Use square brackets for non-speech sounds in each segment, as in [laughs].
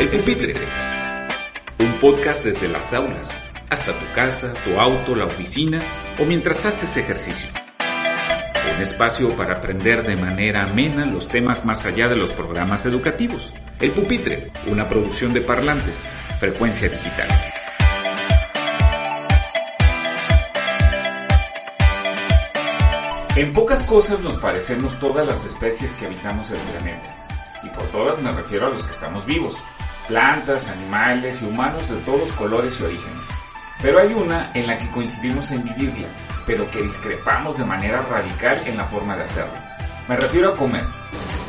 El Pupitre, un podcast desde las aulas hasta tu casa, tu auto, la oficina o mientras haces ejercicio. Un espacio para aprender de manera amena los temas más allá de los programas educativos. El Pupitre, una producción de parlantes, frecuencia digital. En pocas cosas nos parecemos todas las especies que habitamos el planeta. Y por todas me refiero a los que estamos vivos. Plantas, animales y humanos de todos colores y orígenes. Pero hay una en la que coincidimos en vivirla, pero que discrepamos de manera radical en la forma de hacerlo. Me refiero a comer,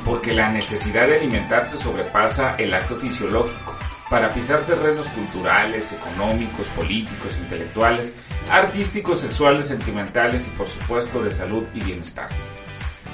porque la necesidad de alimentarse sobrepasa el acto fisiológico para pisar terrenos culturales, económicos, políticos, intelectuales, artísticos, sexuales, sentimentales y por supuesto de salud y bienestar.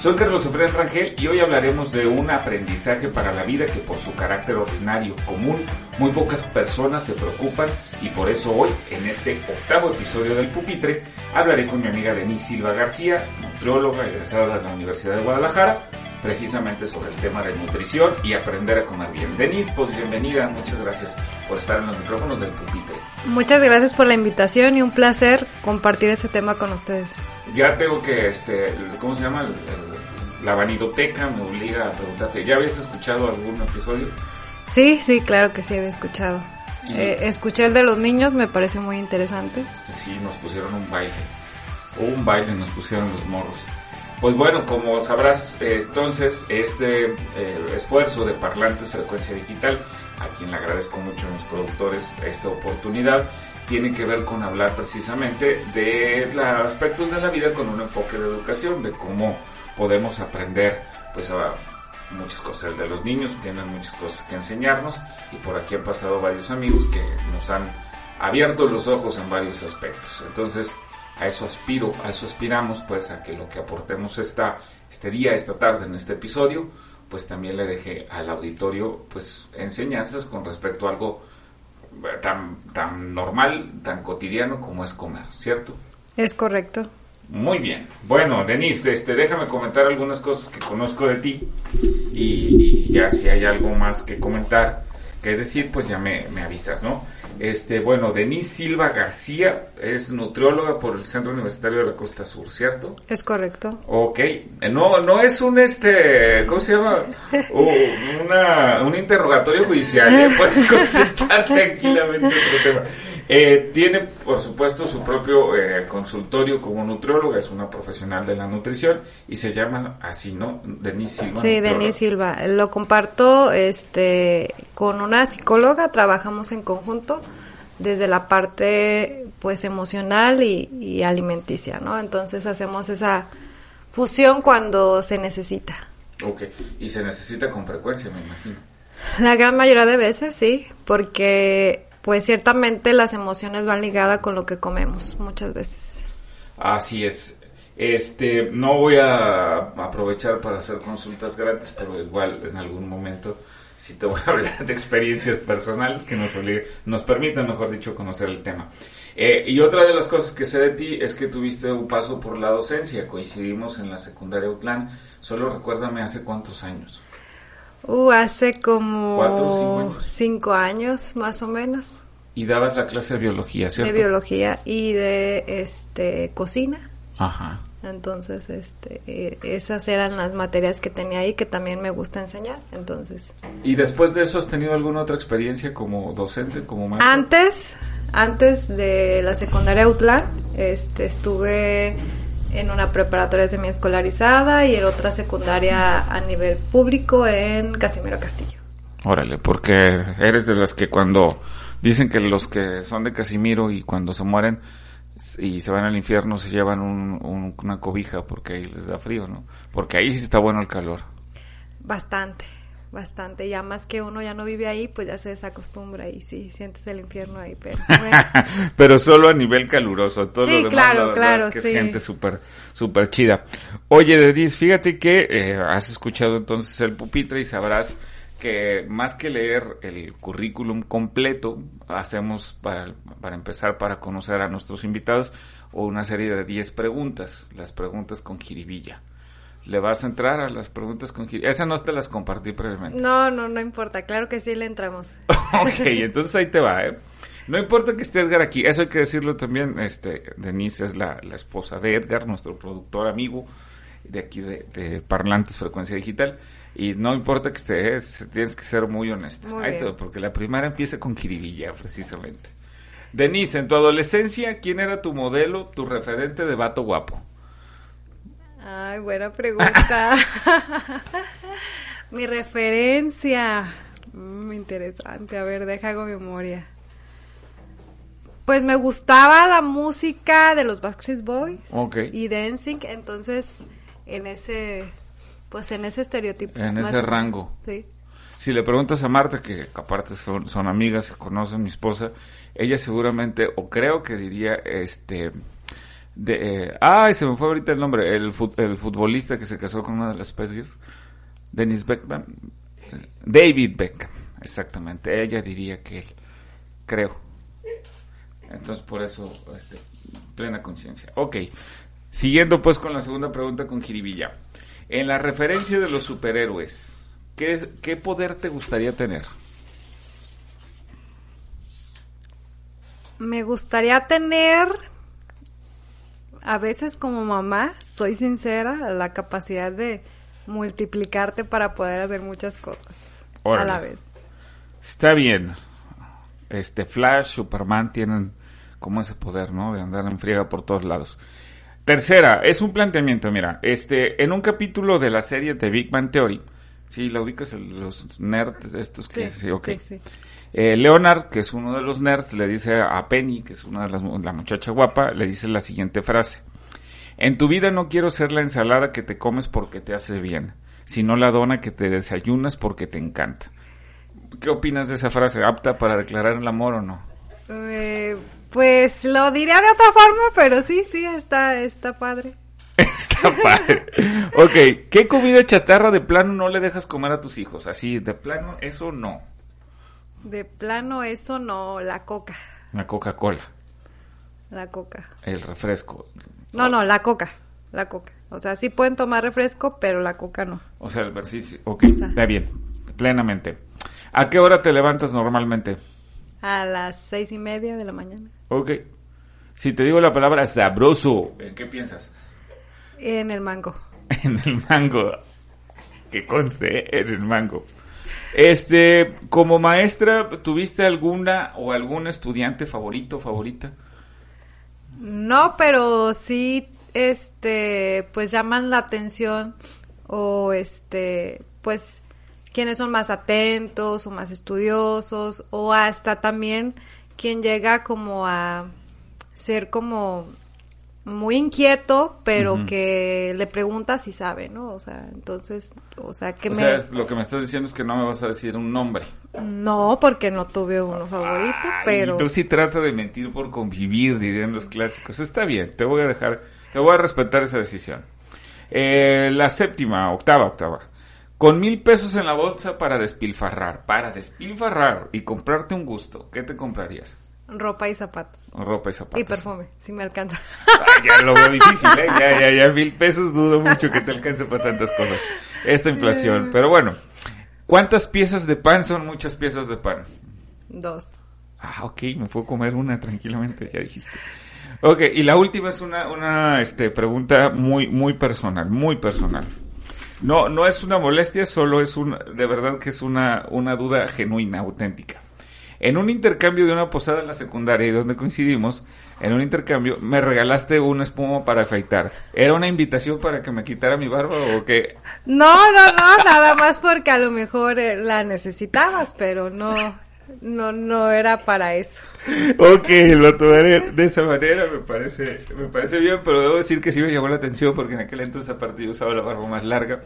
Soy Carlos Efraín Rangel y hoy hablaremos de un aprendizaje para la vida que por su carácter ordinario, común, muy pocas personas se preocupan y por eso hoy, en este octavo episodio del Pupitre, hablaré con mi amiga Denise Silva García, nutrióloga egresada de la Universidad de Guadalajara, precisamente sobre el tema de nutrición y aprender a comer bien. Denise, pues bienvenida, muchas gracias por estar en los micrófonos del Pupitre. Muchas gracias por la invitación y un placer compartir este tema con ustedes. Ya tengo que, este, ¿cómo se llama? La vanidoteca me obliga a preguntarte, ¿ya habías escuchado algún episodio? Sí, sí, claro que sí había escuchado. Eh, escuché el de los niños, me pareció muy interesante. Sí, nos pusieron un baile. Un baile nos pusieron los morros. Pues bueno, como sabrás, entonces este eh, esfuerzo de Parlantes Frecuencia Digital, a quien le agradezco mucho a los productores esta oportunidad, tiene que ver con hablar precisamente de los aspectos de la vida con un enfoque de educación, de cómo podemos aprender pues a muchas cosas. De los niños tienen muchas cosas que enseñarnos y por aquí han pasado varios amigos que nos han abierto los ojos en varios aspectos. Entonces, a eso aspiro, a eso aspiramos, pues a que lo que aportemos esta, este día, esta tarde, en este episodio, pues también le deje al auditorio pues enseñanzas con respecto a algo tan, tan normal, tan cotidiano como es comer, ¿cierto? Es correcto. Muy bien. Bueno, Denise, este, déjame comentar algunas cosas que conozco de ti y, y ya si hay algo más que comentar, que decir, pues ya me, me, avisas, ¿no? Este, bueno, Denise Silva García es nutrióloga por el Centro Universitario de la Costa Sur, ¿cierto? Es correcto. Ok. No, no es un, este, ¿cómo se llama? Uh, una, un interrogatorio judicial, ¿eh? [laughs] Puedes contestar tranquilamente otro tema. Eh, tiene, por supuesto, su propio eh, consultorio como nutrióloga, es una profesional de la nutrición y se llama así, ¿no? Denise Silva. Sí, Denise Silva. Lo comparto este, con una psicóloga, trabajamos en conjunto desde la parte pues emocional y, y alimenticia, ¿no? Entonces hacemos esa fusión cuando se necesita. Ok, y se necesita con frecuencia, me imagino. La gran mayoría de veces, sí, porque pues ciertamente las emociones van ligadas con lo que comemos muchas veces. Así es. Este, no voy a aprovechar para hacer consultas gratis, pero igual en algún momento sí te voy a [laughs] hablar de experiencias personales que nos, nos permitan, mejor dicho, conocer el tema. Eh, y otra de las cosas que sé de ti es que tuviste un paso por la docencia. Coincidimos en la secundaria Utlán. Solo recuérdame hace cuántos años. Uh, hace como ¿Cuatro o cinco años? cinco años más o menos. Y dabas la clase de biología, ¿cierto? De biología y de este cocina. Ajá. Entonces, este, eh, esas eran las materias que tenía ahí que también me gusta enseñar. Entonces. ¿Y después de eso has tenido alguna otra experiencia como docente, como maestra? Antes, antes de la secundaria UTLA, este, estuve en una preparatoria semiescolarizada y en otra secundaria a nivel público en Casimiro Castillo. Órale, porque eres de las que cuando dicen que los que son de Casimiro y cuando se mueren y se van al infierno se llevan un, un, una cobija porque ahí les da frío, ¿no? Porque ahí sí está bueno el calor. Bastante. Bastante. Ya más que uno ya no vive ahí, pues ya se desacostumbra y sí, sientes el infierno ahí, pero [laughs] pero solo a nivel caluroso, todo Sí, lo demás claro, claro, es que sí. es gente súper súper chida. Oye, Dedis, fíjate que eh, has escuchado entonces el pupitre y sabrás que más que leer el currículum completo, hacemos para, para empezar para conocer a nuestros invitados una serie de 10 preguntas, las preguntas con jiribilla. ¿Le vas a entrar a las preguntas con jiribilla? Esas no te las compartí previamente. no, no, no importa, claro que sí le entramos. [laughs] ok, entonces ahí te va, ¿eh? No importa que esté Edgar aquí, eso hay que decirlo también, este, Denise es la, la esposa de Edgar, nuestro productor amigo de aquí de, de Parlantes Frecuencia Digital, y no importa que estés, tienes que ser muy honesta, Muy Ahí te bien. va, porque la primera empieza con Kiribilla, precisamente. Denise, en tu adolescencia, ¿quién era tu modelo, tu referente de vato guapo? Ay, buena pregunta. [laughs] Mi referencia. Mm, interesante. A ver, deja hago memoria. Pues me gustaba la música de los Backstreet Boys Ok. y Dancing, entonces en ese, pues en ese estereotipo. En ese rango. Sí. Si le preguntas a Marta, que aparte son, son amigas, se conocen, mi esposa, ella seguramente, o creo que diría, este, de, eh, ay, se me fue ahorita el nombre, el, fut- el futbolista que se casó con una de las Spice Girls, Dennis Beckham, David Beckham, exactamente, ella diría que él, creo. Entonces, por eso, este, plena conciencia. Ok, siguiendo pues con la segunda pregunta con Jiribilla. En la referencia de los superhéroes, ¿qué, qué poder te gustaría tener? Me gustaría tener, a veces como mamá, soy sincera, la capacidad de multiplicarte para poder hacer muchas cosas Órale. a la vez. Está bien. Este Flash, Superman tienen como ese poder, ¿no? De andar en friega por todos lados. Tercera, es un planteamiento, mira, este, en un capítulo de la serie de Big Bang Theory, sí, lo ubicas, los nerds estos que, sí, ok. sí, sí. Eh, Leonard, que es uno de los nerds, le dice a Penny, que es una de las, la muchacha guapa, le dice la siguiente frase. En tu vida no quiero ser la ensalada que te comes porque te hace bien, sino la dona que te desayunas porque te encanta. ¿Qué opinas de esa frase? ¿Apta para declarar el amor o no? Eh, pues lo diría de otra forma, pero sí, sí, está, está padre. [laughs] Está padre. ok, ¿qué comida chatarra de plano no le dejas comer a tus hijos? Así, de plano, eso no. De plano eso no, la coca, La Coca-Cola, la coca. el refresco. No, no, la coca, la coca. O sea, sí pueden tomar refresco, pero la coca no. O sea, el ejercicio. Ok, está bien, plenamente. ¿A qué hora te levantas normalmente? A las seis y media de la mañana. Ok. Si te digo la palabra sabroso, ¿en qué piensas? En el mango. [laughs] En el mango. Que conste, en el mango. Este, como maestra, ¿tuviste alguna o algún estudiante favorito, favorita? No, pero sí, este, pues llaman la atención o este, pues quienes son más atentos o más estudiosos o hasta también quien llega como a ser como muy inquieto, pero que le pregunta si sabe, ¿no? O sea, entonces, o sea, que O me... sea, es- lo que me estás diciendo es que no me vas a decir un nombre. No, porque no tuve uno favorito, Ay, pero... Tú sí trata de mentir por convivir, dirían los clásicos. Está bien, te voy a dejar, te voy a respetar esa decisión. Eh, la séptima, octava, octava. Con mil pesos en la bolsa para despilfarrar, para despilfarrar y comprarte un gusto, ¿qué te comprarías? Ropa y zapatos. Ropa y zapatos. Y perfume, si me alcanza. Ay, ya lo veo difícil, ¿eh? Ya, ya, ya, mil pesos dudo mucho que te alcance para tantas cosas. Esta inflación. Pero bueno, ¿cuántas piezas de pan son muchas piezas de pan? Dos. Ah, ok, me puedo comer una tranquilamente, ya dijiste. Ok, y la última es una, una este, pregunta muy, muy personal, muy personal. No, no es una molestia, solo es una, de verdad que es una, una duda genuina, auténtica. En un intercambio de una posada en la secundaria y donde coincidimos, en un intercambio, me regalaste una espuma para afeitar. ¿Era una invitación para que me quitara mi barba o qué? No, no, no, nada más porque a lo mejor eh, la necesitabas, pero no, no, no era para eso. Ok, lo tomaré de esa manera, me parece, me parece bien, pero debo decir que sí me llamó la atención porque en aquel entonces aparte yo usaba la barba más larga.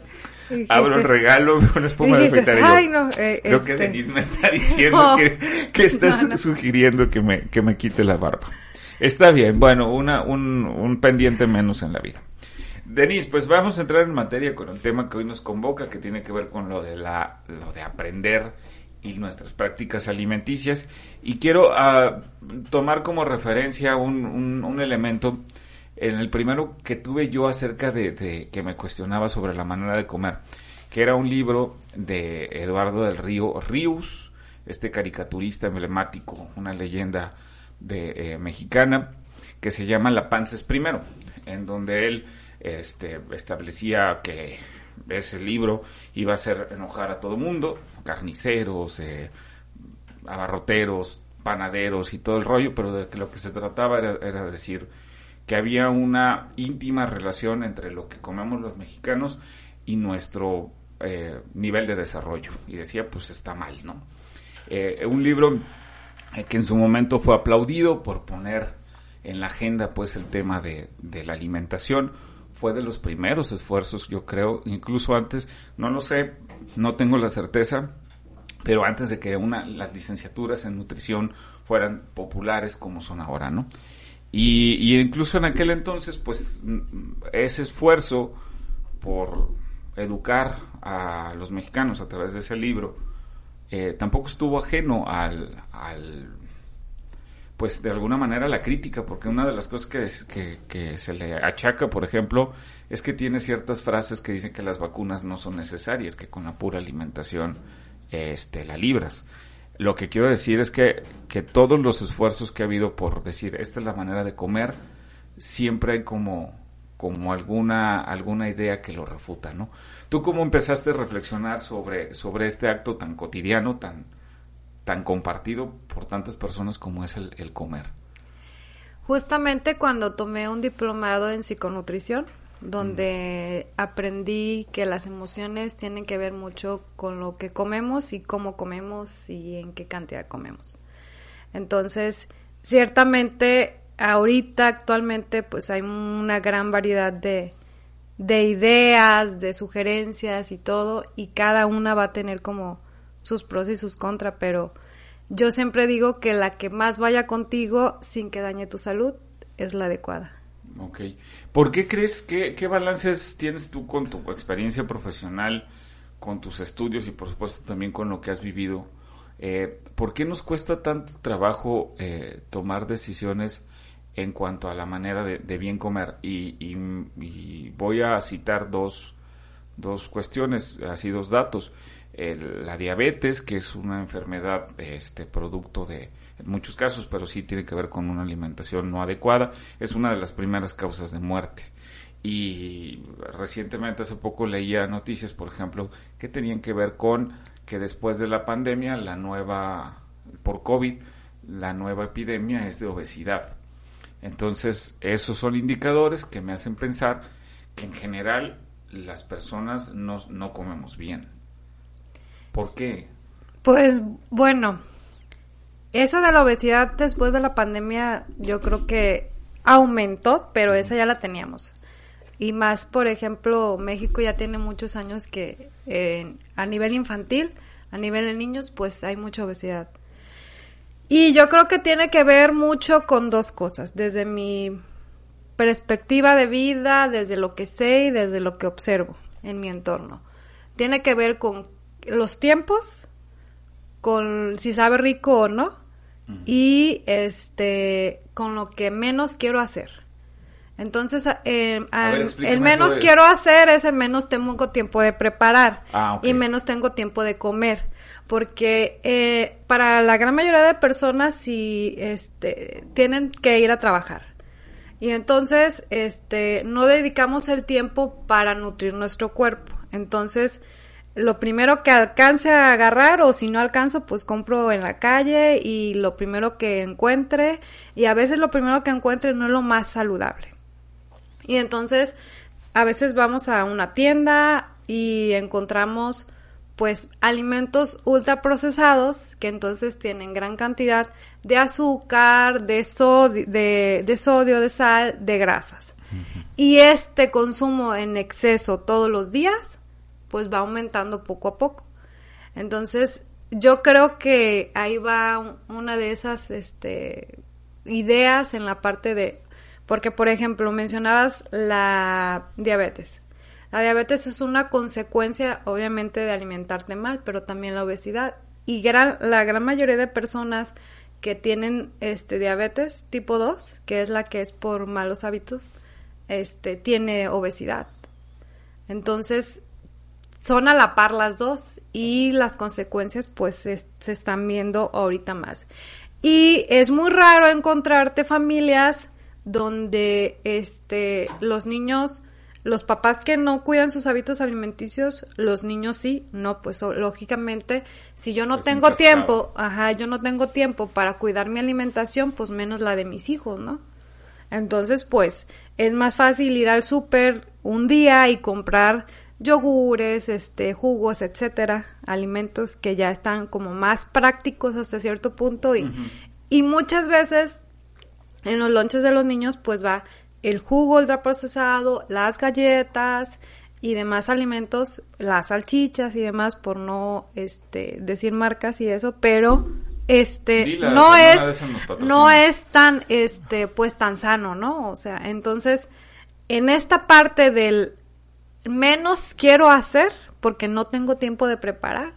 Abro el regalo, [laughs] una espuma de afeitar Ay, no, eh, que este, Denise me está diciendo [laughs] que, que estás sugiriendo que me, que me quite la barba. Está bien, bueno, una, un, un pendiente menos en la vida. Denise, pues vamos a entrar en materia con el tema que hoy nos convoca, que tiene que ver con lo de la, lo de aprender y nuestras prácticas alimenticias. Y quiero uh, tomar como referencia un, un, elemento en el primero que tuve yo acerca de, de, que me cuestionaba sobre la manera de comer, que era un libro de Eduardo del Río Ríos, este caricaturista emblemático, una leyenda de eh, mexicana, que se llama La Panza es primero, en donde él este, establecía que ese libro iba a hacer enojar a todo mundo, carniceros, eh, abarroteros, panaderos y todo el rollo, pero de que lo que se trataba era, decir que había una íntima relación entre lo que comemos los mexicanos y nuestro eh, nivel de desarrollo. Y decía, pues está mal, ¿no? Eh, un libro que en su momento fue aplaudido por poner en la agenda pues el tema de la alimentación, fue de los primeros esfuerzos, yo creo, incluso antes, no lo sé, no tengo la certeza, pero antes de que una, las licenciaturas en nutrición fueran populares como son ahora, ¿no? Y, incluso en aquel entonces, pues ese esfuerzo por educar a los mexicanos a través de ese libro, eh, tampoco estuvo ajeno al pues de alguna manera la crítica, porque una de las cosas que, que, se le achaca, por ejemplo, es que tiene ciertas frases que dicen que las vacunas no son necesarias, que con la pura alimentación este, la libras. Lo que quiero decir es que, que todos los esfuerzos que ha habido por decir esta es la manera de comer, siempre hay como, como alguna, alguna idea que lo refuta, ¿no? ¿Tú cómo empezaste a reflexionar sobre, sobre este acto tan cotidiano, tan, tan compartido por tantas personas como es el, el comer? Justamente cuando tomé un diplomado en psiconutrición, donde mm. aprendí que las emociones tienen que ver mucho con lo que comemos y cómo comemos y en qué cantidad comemos. Entonces, ciertamente ahorita actualmente pues hay una gran variedad de, de ideas, de sugerencias y todo, y cada una va a tener como sus pros y sus contras, pero yo siempre digo que la que más vaya contigo sin que dañe tu salud es la adecuada. Ok. ¿Por qué crees que qué balances tienes tú con tu experiencia profesional, con tus estudios y por supuesto también con lo que has vivido? Eh, ¿Por qué nos cuesta tanto trabajo eh, tomar decisiones en cuanto a la manera de, de bien comer? Y, y, y, voy a citar dos, dos cuestiones, así dos datos la diabetes, que es una enfermedad este producto de en muchos casos, pero sí tiene que ver con una alimentación no adecuada, es una de las primeras causas de muerte. Y recientemente, hace poco, leía noticias, por ejemplo, que tenían que ver con que después de la pandemia, la nueva, por COVID, la nueva epidemia es de obesidad. Entonces, esos son indicadores que me hacen pensar que en general las personas no comemos bien. ¿Por qué? Pues bueno, eso de la obesidad después de la pandemia yo creo que aumentó, pero esa ya la teníamos. Y más, por ejemplo, México ya tiene muchos años que a nivel infantil, a nivel de niños, pues hay mucha obesidad. Y yo creo que tiene que ver mucho con dos cosas, desde mi perspectiva de vida, desde lo que sé y desde lo que observo en mi entorno. Tiene que ver con los tiempos, con si sabe rico o no, y este con lo que menos quiero hacer. Entonces, eh, el menos quiero hacer es el menos tengo tiempo de preparar ah, y menos tengo tiempo de comer. Porque eh, para la gran mayoría de personas si este, tienen que ir a trabajar. Y entonces este, no dedicamos el tiempo para nutrir nuestro cuerpo. Entonces, lo primero que alcance a agarrar o si no alcanzo pues compro en la calle y lo primero que encuentre y a veces lo primero que encuentre no es lo más saludable. Y entonces a veces vamos a una tienda y encontramos pues alimentos ultraprocesados que entonces tienen gran cantidad de azúcar, de sodio, de, de, sodio, de sal, de grasas. Y este consumo en exceso todos los días, pues va aumentando poco a poco. Entonces, yo creo que ahí va una de esas este, ideas en la parte de, porque por ejemplo mencionabas la diabetes. La diabetes es una consecuencia obviamente de alimentarte mal, pero también la obesidad. Y gran, la gran mayoría de personas que tienen este diabetes tipo 2, que es la que es por malos hábitos, este tiene obesidad. Entonces, son a la par las dos y las consecuencias pues se, se, están viendo ahorita más. Y es muy raro encontrarte familias donde este los niños los papás que no cuidan sus hábitos alimenticios, los niños sí, no, pues lógicamente, si yo no tengo tiempo, ajá, yo no tengo tiempo para cuidar mi alimentación, pues menos la de mis hijos, ¿no? Entonces, pues, es más fácil ir al súper un día y comprar yogures, este, jugos, etcétera, alimentos que ya están como más prácticos hasta cierto punto y, y muchas veces en los lonches de los niños pues va el jugo ultraprocesado, las galletas y demás alimentos, las salchichas y demás, por no este decir marcas y eso, pero este no es no es tan este pues tan sano, ¿no? O sea, entonces en esta parte del menos quiero hacer porque no tengo tiempo de preparar,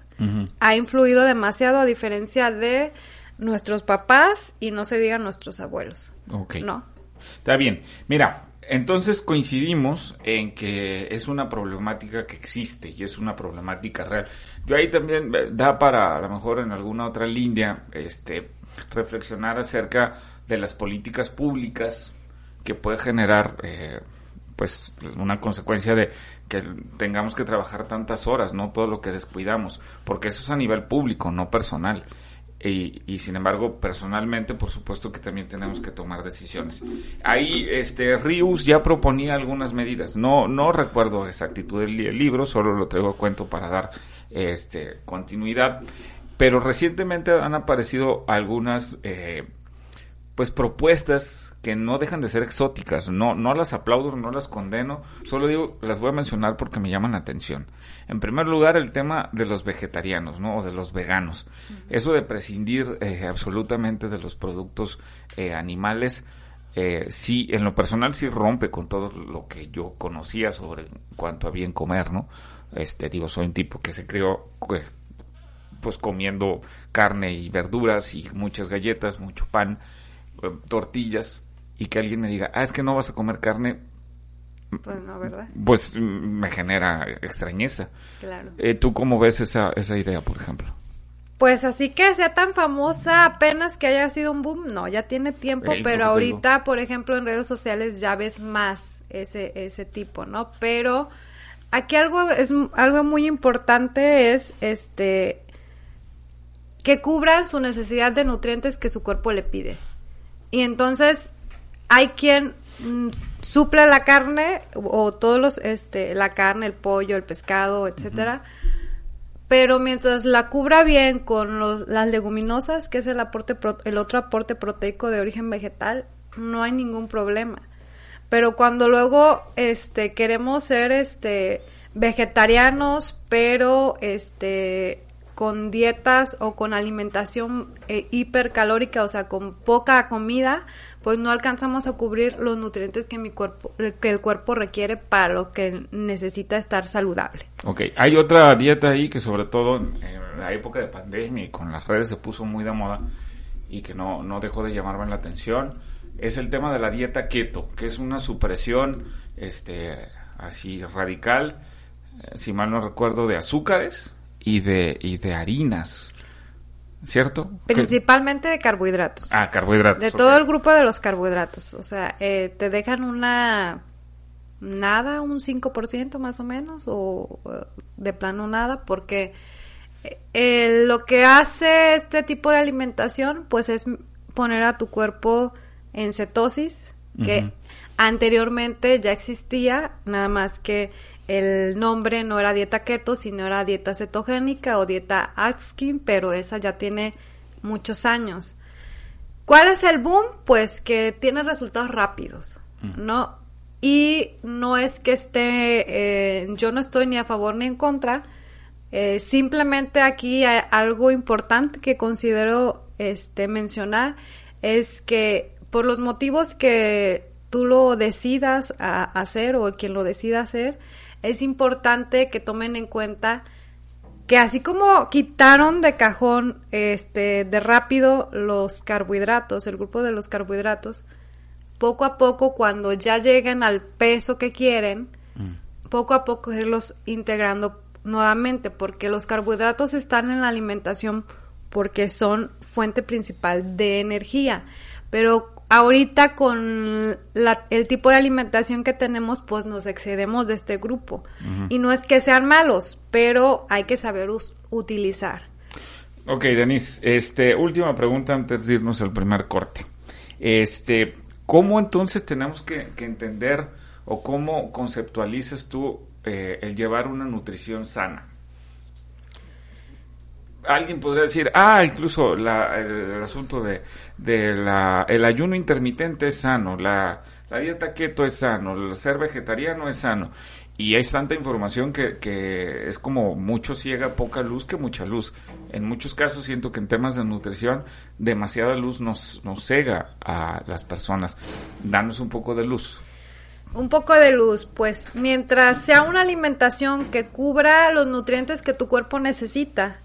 ha influido demasiado a diferencia de nuestros papás y no se diga nuestros abuelos. ¿No? Está bien. Mira, entonces coincidimos en que es una problemática que existe y es una problemática real. Yo ahí también eh, da para, a lo mejor en alguna otra línea, este, reflexionar acerca de las políticas públicas que puede generar, eh, pues, una consecuencia de que tengamos que trabajar tantas horas, no todo lo que descuidamos, porque eso es a nivel público, no personal. Y, sin embargo, personalmente, por supuesto que también tenemos que tomar decisiones. Ahí, este, Rius ya proponía algunas medidas. No, no recuerdo exactitud del libro, solo lo traigo a cuento para dar, este, continuidad. Pero recientemente han aparecido algunas, eh, pues propuestas que no dejan de ser exóticas. No, no las aplaudo, no las condeno, solo digo, las voy a mencionar porque me llaman la atención. En primer lugar, el tema de los vegetarianos, ¿no? O de los veganos. Eso de prescindir eh, absolutamente de los productos eh, animales, eh, sí, en lo personal sí rompe con todo lo que yo conocía sobre cuanto a bien comer, ¿no? Este, digo, soy un tipo que se crió pues comiendo carne y verduras y muchas galletas, mucho pan, tortillas, y que alguien me diga, ah, es que no vas a comer carne. Pues no, ¿verdad? Pues mm, me genera extrañeza. Claro. Eh, ¿Tú cómo ves esa, esa idea, por ejemplo? Pues así que sea tan famosa apenas que haya sido un boom, no, ya tiene tiempo, pero ahorita, por ejemplo, en redes sociales ya ves más ese, ese tipo, ¿no? Pero aquí algo es algo muy importante es este que cubran su necesidad de nutrientes que su cuerpo le pide. Y entonces hay quien mm, suple la carne o todos los este la carne, el pollo, el pescado, etcétera. Pero mientras la cubra bien con los, las leguminosas, que es el aporte el otro aporte proteico de origen vegetal, no hay ningún problema. Pero cuando luego este queremos ser este vegetarianos, pero este con dietas o con alimentación eh, hipercalórica, o sea, con poca comida, pues no alcanzamos a cubrir los nutrientes que mi cuerpo que el cuerpo requiere para lo que necesita estar saludable. Ok, hay otra dieta ahí que sobre todo en la época de pandemia y con las redes se puso muy de moda y que no, no dejó de llamarme la atención, es el tema de la dieta keto, que es una supresión este así radical, eh, si mal no recuerdo, de azúcares, y de, y de harinas, ¿cierto? Principalmente de carbohidratos. Ah, carbohidratos. De todo el grupo de los carbohidratos. O sea, eh, te dejan una nada, un 5% más o menos, o de plano nada, porque eh, lo que hace este tipo de alimentación, pues es poner a tu cuerpo en cetosis, que anteriormente ya existía, nada más que el nombre no era dieta keto, sino era dieta cetogénica o dieta Atkins, pero esa ya tiene muchos años. ¿Cuál es el boom? Pues que tiene resultados rápidos, ¿no? Y no es que esté, eh, yo no estoy ni a favor ni en contra, eh, simplemente aquí hay algo importante que considero este, mencionar es que por los motivos que tú lo decidas a hacer o quien lo decida hacer, es importante que tomen en cuenta que así como quitaron de cajón, este, de rápido los carbohidratos, el grupo de los carbohidratos, poco a poco cuando ya lleguen al peso que quieren, mm. poco a poco irlos integrando nuevamente, porque los carbohidratos están en la alimentación porque son fuente principal de energía. Pero ahorita con el tipo de alimentación que tenemos, pues nos excedemos de este grupo. Y no es que sean malos, pero hay que saber utilizar. Ok, Denise, este, última pregunta antes de irnos al primer corte. Este, ¿cómo entonces tenemos que, entender o cómo conceptualizas tú eh, el llevar una nutrición sana? Alguien podría decir, ah, incluso la, el, asunto de, la, el ayuno intermitente es sano, la, la, dieta keto es sano, el ser vegetariano es sano. Y hay tanta información que, que es como mucho ciega, poca luz que mucha luz. En muchos casos siento que en temas de nutrición demasiada luz nos, nos cega a las personas. Danos un poco de luz. Un poco de luz, pues mientras sea una alimentación que cubra los nutrientes que tu cuerpo necesita,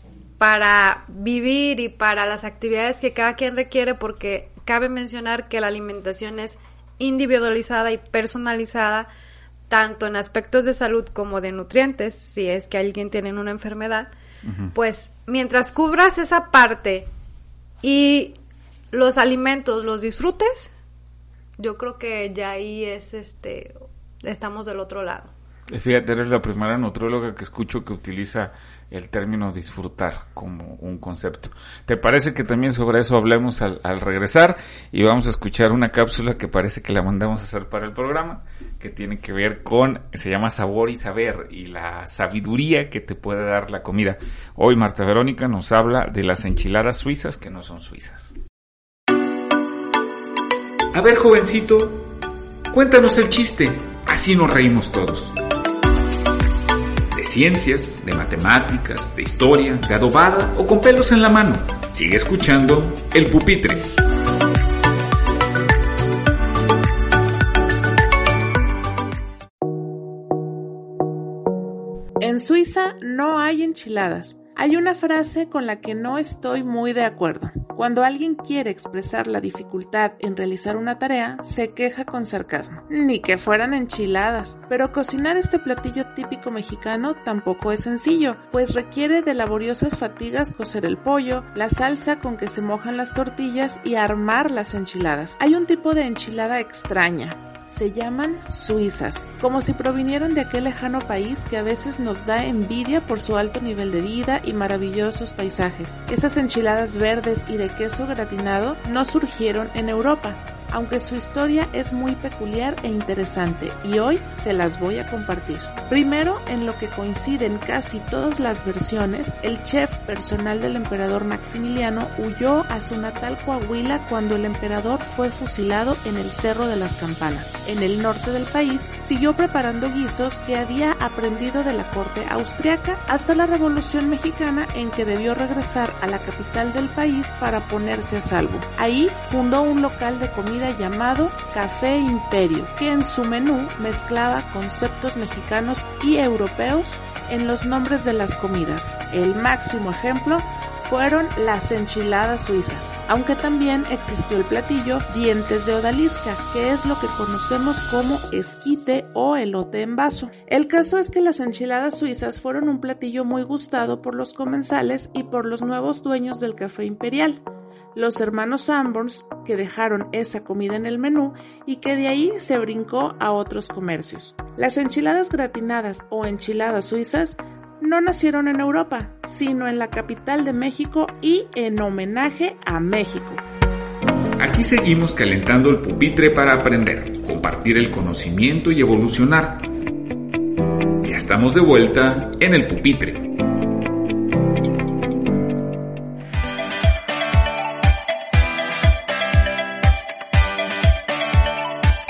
para vivir y para las actividades que cada quien requiere, porque cabe mencionar que la alimentación es individualizada y personalizada, tanto en aspectos de salud como de nutrientes, si es que alguien tiene una enfermedad, pues mientras cubras esa parte y los alimentos los disfrutes, yo creo que ya ahí es este estamos del otro lado. Fíjate, eres la primera nutróloga que escucho que utiliza el término disfrutar como un concepto. ¿Te parece que también sobre eso hablemos al, regresar? Y vamos a escuchar una cápsula que parece que la mandamos a hacer para el programa, que tiene que ver con, se llama Sabor y Saber y la sabiduría que te puede dar la comida. Hoy Marta Verónica nos habla de las enchiladas suizas que no son suizas. A ver, jovencito, cuéntanos el chiste, así nos reímos todos ciencias, de matemáticas, de historia, de adobada o con pelos en la mano. Sigue escuchando El Pupitre. En Suiza no hay enchiladas hay una frase con la que no estoy muy de acuerdo. Cuando alguien quiere expresar la dificultad en realizar una tarea, se queja con sarcasmo. Ni que fueran enchiladas. Pero cocinar este platillo típico mexicano tampoco es sencillo, pues requiere de laboriosas fatigas cocer el pollo, la salsa con que se mojan las tortillas y armar las enchiladas. Hay un tipo de enchilada extraña, se llaman suizas, como si provinieran de aquel lejano país que a veces nos da envidia por su alto nivel de vida y maravillosos paisajes. Esas enchiladas verdes y de queso gratinado no surgieron en Europa, aunque su historia es muy peculiar e interesante y hoy se las voy a compartir. Primero, en lo que coinciden casi todas las versiones, el chef personal del emperador Maximiliano huyó a su natal Coahuila cuando el emperador fue fusilado en el Cerro de las Campanas. En el norte del país, siguió preparando guisos que había aprendido de la corte austriaca hasta la Revolución Mexicana en que debió regresar a la capital del país para ponerse a salvo. Ahí fundó un local de comida llamado Café Imperio, que en su menú mezclaba conceptos mexicanos y europeos en los nombres de las comidas. El máximo ejemplo fueron las enchiladas suizas, aunque también existió el platillo dientes de odalisca, que es lo que conocemos como esquite o elote en vaso. El caso es que las enchiladas suizas fueron un platillo muy gustado por los comensales y por los nuevos dueños del café imperial los hermanos Sanborns que dejaron esa comida en el menú y que de ahí se brincó a otros comercios. Las enchiladas gratinadas o enchiladas suizas no nacieron en Europa, sino en la capital de México y en homenaje a México. Aquí seguimos calentando el pupitre para aprender, compartir el conocimiento y evolucionar Estamos de vuelta en el pupitre.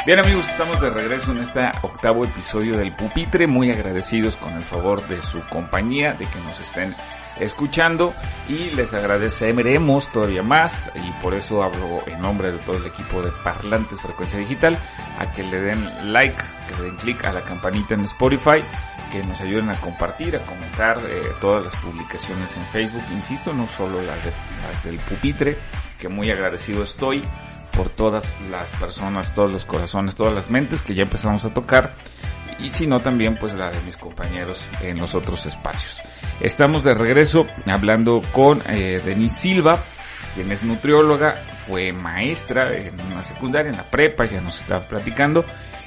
Bien amigos, estamos de regreso en este octavo episodio del Pupitre, muy agradecidos con el favor de su compañía, de que nos estén escuchando. Y les agradeceremos todavía más y por eso hablo en nombre de todo el equipo de Parlantes Frecuencia Digital a que le den like, que le den clic a la campanita en Spotify, que nos ayuden a compartir, a comentar eh, todas las publicaciones en Facebook, insisto, no solo las, de, las del pupitre, que muy agradecido estoy por todas las personas, todos los corazones, todas las mentes que ya empezamos a tocar y si no también pues la de mis compañeros en los otros espacios. Estamos de regreso hablando con eh, Denise Silva, quien es nutrióloga, fue maestra en una secundaria, en la prepa, ya nos está platicando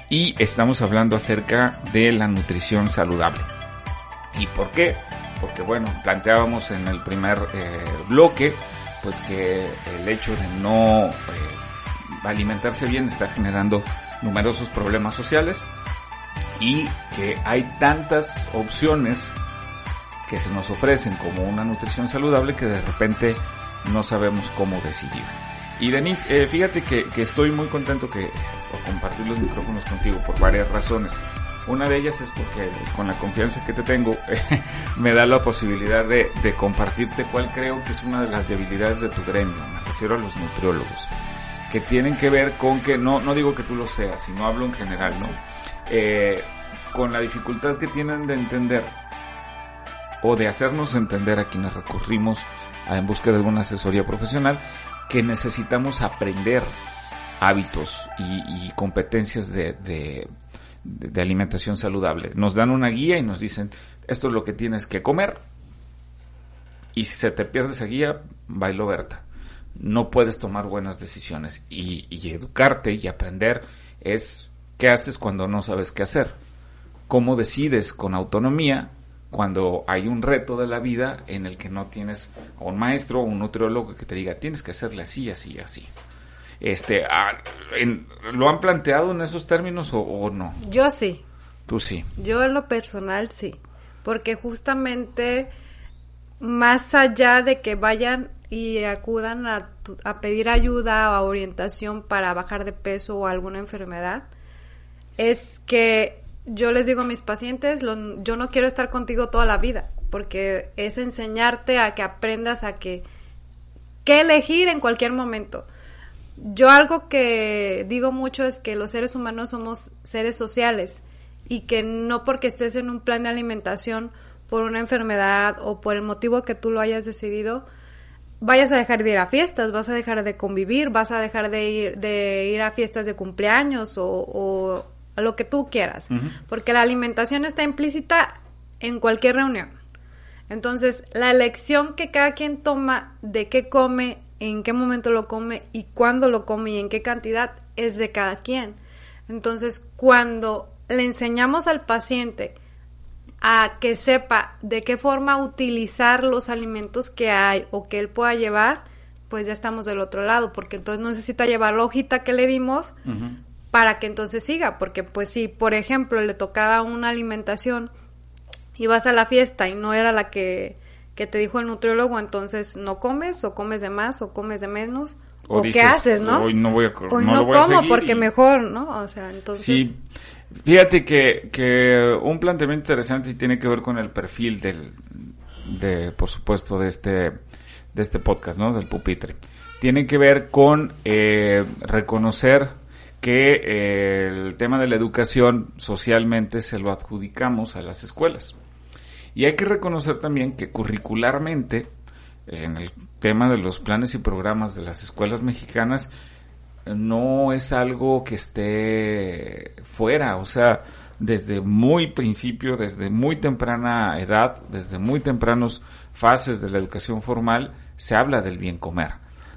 y estamos hablando acerca de la nutrición saludable. ¿Y por qué? Porque bueno, planteábamos en el primer eh, bloque pues que el hecho de no eh, alimentarse bien está generando numerosos problemas sociales y que hay tantas opciones que se nos ofrecen como una nutrición saludable que de repente no sabemos cómo decidir. Y Denise, eh, fíjate que, estoy muy contento que compartir los micrófonos contigo por varias razones. Una de ellas es porque con la confianza que te tengo [laughs] me da la posibilidad de, de compartirte cuál creo que es una de las debilidades de tu gremio. Me refiero a los nutriólogos que tienen que ver con que, no, no digo que tú lo seas, sino hablo en general, ¿no? Eh, con la dificultad que tienen de entender o de hacernos entender a quienes recurrimos en busca de alguna asesoría profesional que necesitamos aprender hábitos y, competencias de, de, de, alimentación saludable. Nos dan una guía y nos dicen, esto es lo que tienes que comer. Y si se te pierde esa guía, bailo Berta no puedes tomar buenas decisiones. Y, educarte y aprender es qué haces cuando no sabes qué hacer. Cómo decides con autonomía cuando hay un reto de la vida en el que no tienes a un maestro o un nutriólogo que te diga tienes que hacerle así, así, así. Este, ah, ¿Lo han planteado en esos términos o, o no? Yo sí. Tú sí. Yo en lo personal sí. Porque justamente más allá de que vayan y acudan a, a pedir ayuda o orientación para bajar de peso o alguna enfermedad, es que yo les digo a mis pacientes, yo no quiero estar contigo toda la vida, porque es enseñarte a que aprendas a que qué elegir en cualquier momento. Yo algo que digo mucho es que los seres humanos somos seres sociales y que no porque estés en un plan de alimentación por una enfermedad o por el motivo que tú lo hayas decidido, vayas a dejar de ir a fiestas, vas a dejar de convivir, vas a dejar de ir, de ir a fiestas de cumpleaños o, a lo que tú quieras, porque la alimentación está implícita en cualquier reunión. Entonces, la elección que cada quien toma de qué come, en qué momento lo come y cuándo lo come y en qué cantidad es de cada quien. Entonces, cuando le enseñamos al paciente a que sepa de qué forma utilizar los alimentos que hay o que él pueda llevar, pues ya estamos del otro lado, porque entonces no necesita llevar la hojita que le dimos para que entonces siga, porque pues si por ejemplo le tocaba una alimentación y vas a la fiesta y no era la que, que te dijo el nutriólogo, entonces no comes o comes de más o comes de menos. O, qué haces, ¿no? Hoy no voy a, hoy no, como porque mejor, ¿no? O sea, entonces... Sí, Fíjate que, que un planteamiento interesante tiene que ver con el perfil del, de, por supuesto, de este, de este podcast, ¿no? Del pupitre. Tiene que ver con eh, reconocer que eh, el tema de la educación socialmente se lo adjudicamos a las escuelas. Y hay que reconocer también que curricularmente, en el tema de los planes y programas de las escuelas mexicanas, no es algo que esté fuera, o sea, desde muy principio, desde muy temprana edad, desde muy tempranos fases de la educación formal, se habla del bien comer.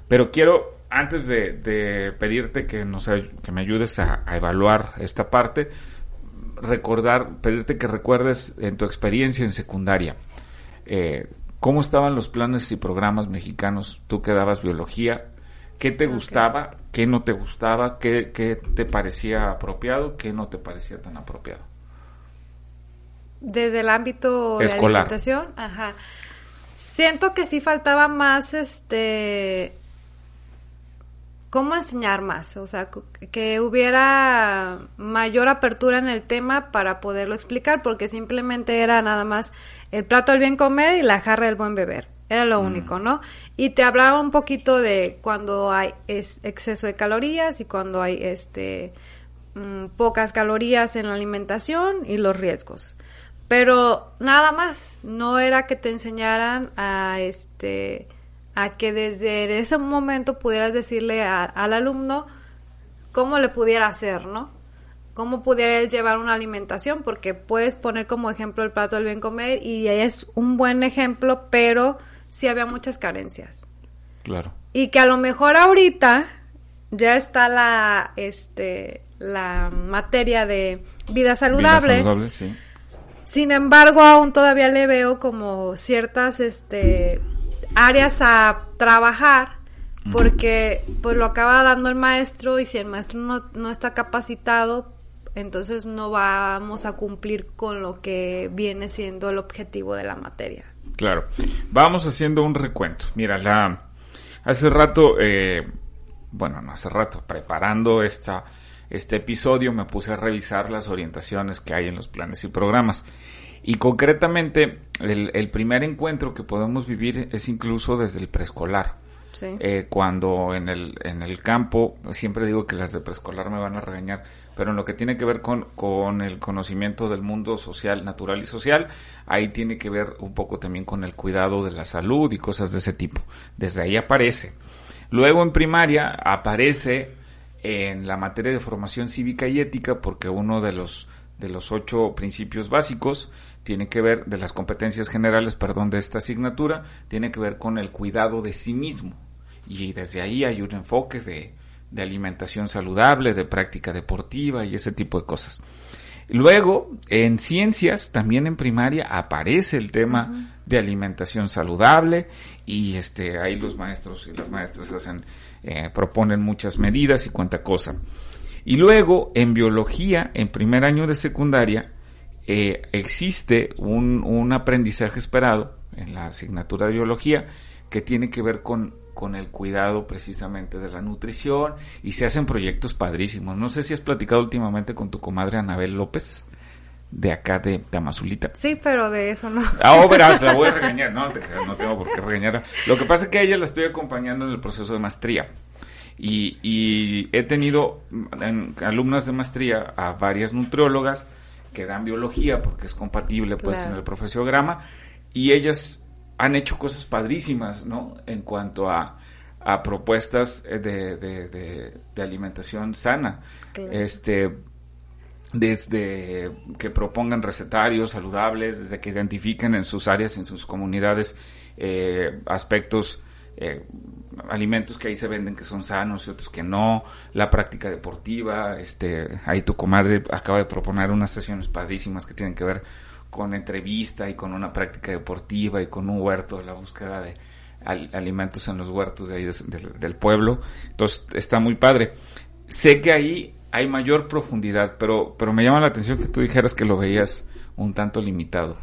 Pero quiero, antes de, pedirte que, nos, que me ayudes a, evaluar esta parte, recordar, pedirte que recuerdes en tu experiencia en secundaria, eh, cómo estaban los planes y programas mexicanos, tú que dabas biología, qué te gustaba, qué no te gustaba, qué, te parecía apropiado, qué no te parecía tan apropiado. desde el ámbito Escolar. de alimentación, ajá. Siento que sí faltaba más, este, cómo enseñar más, o sea, que hubiera mayor apertura en el tema para poderlo explicar, porque simplemente era nada más el plato del bien comer y la jarra del buen beber. Era lo único, ¿no? Y te hablaba un poquito de cuando hay es exceso de calorías y cuando hay este mm, pocas calorías en la alimentación y los riesgos. Pero nada más, no era que te enseñaran a este a que desde ese momento pudieras decirle a- al alumno cómo le pudiera hacer, ¿no? Cómo pudiera él llevar una alimentación, porque puedes poner como ejemplo el plato del bien comer y es un buen ejemplo, pero sí había muchas carencias. Claro. Y que a lo mejor ahorita ya está la este la materia de vida saludable. Vida saludable, sí. Sin embargo, aún todavía le veo como ciertas este áreas a trabajar porque pues lo acaba dando el maestro y si el maestro no, no está capacitado, entonces no vamos a cumplir con lo que viene siendo el objetivo de la materia. Claro. Vamos haciendo un recuento. Mira, la hace rato, eh, bueno, no hace rato, preparando esta, este episodio, me puse a revisar las orientaciones que hay en los planes y programas. Y concretamente, el, el primer encuentro que podemos vivir es incluso desde el preescolar. Sí. Eh, cuando en el, en el campo, siempre digo que las de preescolar me van a regañar, pero en lo que tiene que ver con, con el conocimiento del mundo social, natural y social, ahí tiene que ver un poco también con el cuidado de la salud y cosas de ese tipo. Desde ahí aparece. Luego en primaria aparece en la materia de formación cívica y ética, porque uno de los, de los ocho principios básicos tiene que ver, de las competencias generales, perdón, de esta asignatura, tiene que ver con el cuidado de sí mismo. Y desde ahí hay un enfoque de, de alimentación saludable, de práctica deportiva y ese tipo de cosas. Luego, en ciencias, también en primaria, aparece el tema de alimentación saludable y este, ahí los maestros y las maestras hacen, eh, proponen muchas medidas y cuanta cosa. Y luego, en biología, en primer año de secundaria, eh, existe un, un aprendizaje esperado en la asignatura de biología que tiene que ver con, con el cuidado precisamente de la nutrición y se hacen proyectos padrísimos. No sé si has platicado últimamente con tu comadre Anabel López de acá de Tamazulita. Sí, pero de eso no. Ah, oh, verás, la voy a [laughs] regañar. No, no tengo por qué regañarla. Lo que pasa es que a ella la estoy acompañando en el proceso de maestría. Y, y he tenido en, alumnas de maestría a varias nutriólogas que dan biología porque es compatible pues Claro. en el profesiograma y ellas han hecho cosas padrísimas, ¿no? En cuanto a, a propuestas eh, de, de, de, de alimentación sana. Claro. Este, desde que propongan recetarios saludables, desde que identifiquen en sus áreas, en sus comunidades, eh, aspectos, eh, alimentos que ahí se venden que son sanos y otros que no, la práctica deportiva, este, ahí tu comadre acaba de proponer unas sesiones padrísimas que tienen que ver con entrevista y con una práctica deportiva y con un huerto, la búsqueda de al- alimentos en los huertos de ahí del, del pueblo, entonces está muy padre. Sé que ahí hay mayor profundidad, pero, pero me llama la atención que tú dijeras que lo veías un tanto limitado.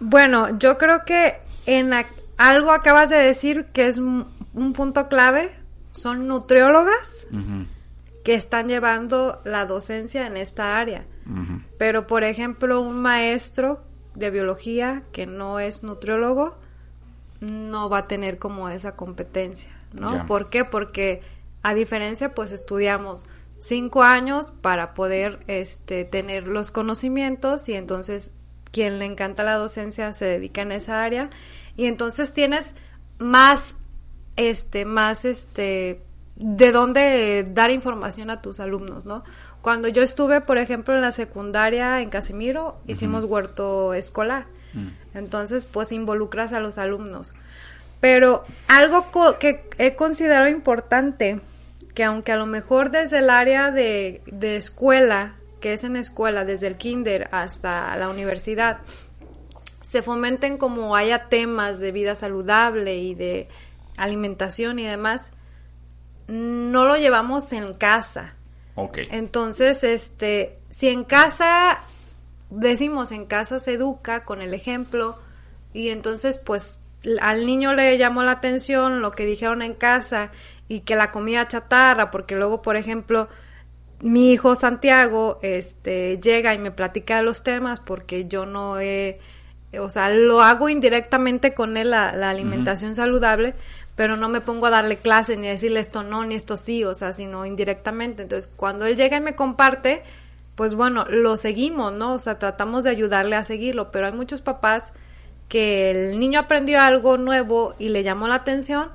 Bueno, yo creo que en la- algo acabas de decir que es un, un punto clave. Son nutriólogas que están llevando la docencia en esta área. Pero, por ejemplo, un maestro de biología que no es nutriólogo no va a tener como esa competencia, ¿no? ¿Por qué? Porque a diferencia, pues estudiamos cinco años para poder este, tener los conocimientos y entonces quien le encanta la docencia se dedica en esa área y entonces tienes más, este, más, este, de dónde dar información a tus alumnos, ¿no? Cuando yo estuve, por ejemplo, en la secundaria en Casimiro, hicimos huerto escolar. Entonces, pues involucras a los alumnos. Pero algo co- que he considerado importante, que aunque a lo mejor desde el área de, de escuela, que es en escuela, desde el kinder hasta la universidad, se fomenten como haya temas de vida saludable y de alimentación y demás, no lo llevamos en casa. Ok. Entonces, este, si en casa decimos en casa se educa con el ejemplo y entonces pues al niño le llamó la atención lo que dijeron en casa y que la comida chatarra, porque luego, por ejemplo, mi hijo Santiago este llega y me platica de los temas porque yo no he o sea, lo hago indirectamente con él la, alimentación saludable, pero no me pongo a darle clase ni a decirle esto no, ni esto sí, o sea, sino indirectamente. Entonces, cuando él llega y me comparte, pues bueno, lo seguimos, ¿no? O sea, tratamos de ayudarle a seguirlo, pero hay muchos papás que el niño aprendió algo nuevo y le llamó la atención,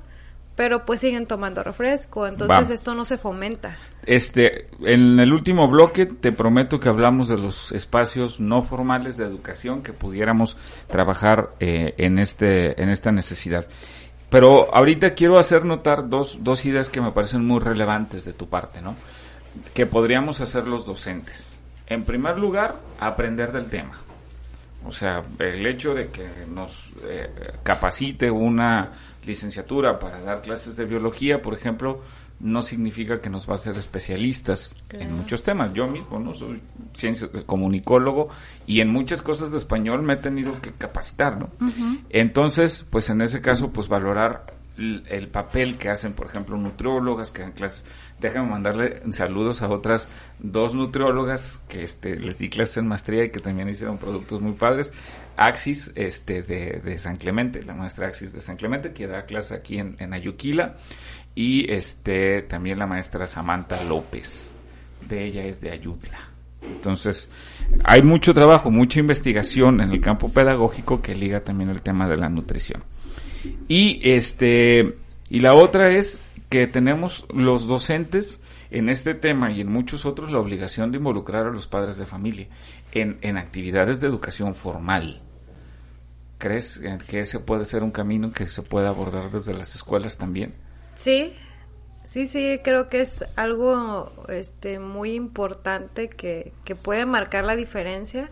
pero pues siguen tomando refresco, entonces esto no se fomenta. Este, en el último bloque te prometo que hablamos de los espacios no formales de educación que pudiéramos trabajar eh, en este, en esta necesidad. Pero ahorita quiero hacer notar dos, dos ideas que me parecen muy relevantes de tu parte, ¿no? Que podríamos hacer los docentes. En primer lugar, aprender del tema. O sea, el hecho de que nos eh, capacite una licenciatura para dar clases de biología, por ejemplo, no significa que nos va a ser especialistas en muchos temas. Yo mismo no soy ciencia, comunicólogo y en muchas cosas de español me he tenido que capacitar, ¿no? Entonces, pues en ese caso, pues valorar el papel que hacen, por ejemplo, nutriólogas que dan clases. Déjame mandarle saludos a otras dos nutriólogas que este, les di clases en maestría y que también hicieron productos muy padres. Axis este, de, de San Clemente, la maestra Axis de San Clemente, que da clase aquí en, en Ayuquila. Y este, también la maestra Samantha López, de ella es de Ayutla. Entonces, hay mucho trabajo, mucha investigación en el campo pedagógico que liga también el tema de la nutrición. Y este, y la otra es que tenemos los docentes en este tema y en muchos otros la obligación de involucrar a los padres de familia en, en actividades de educación formal. ¿Crees que ese puede ser un camino que se puede abordar desde las escuelas también? Sí, sí, sí, creo que es algo este, muy importante que, que puede marcar la diferencia,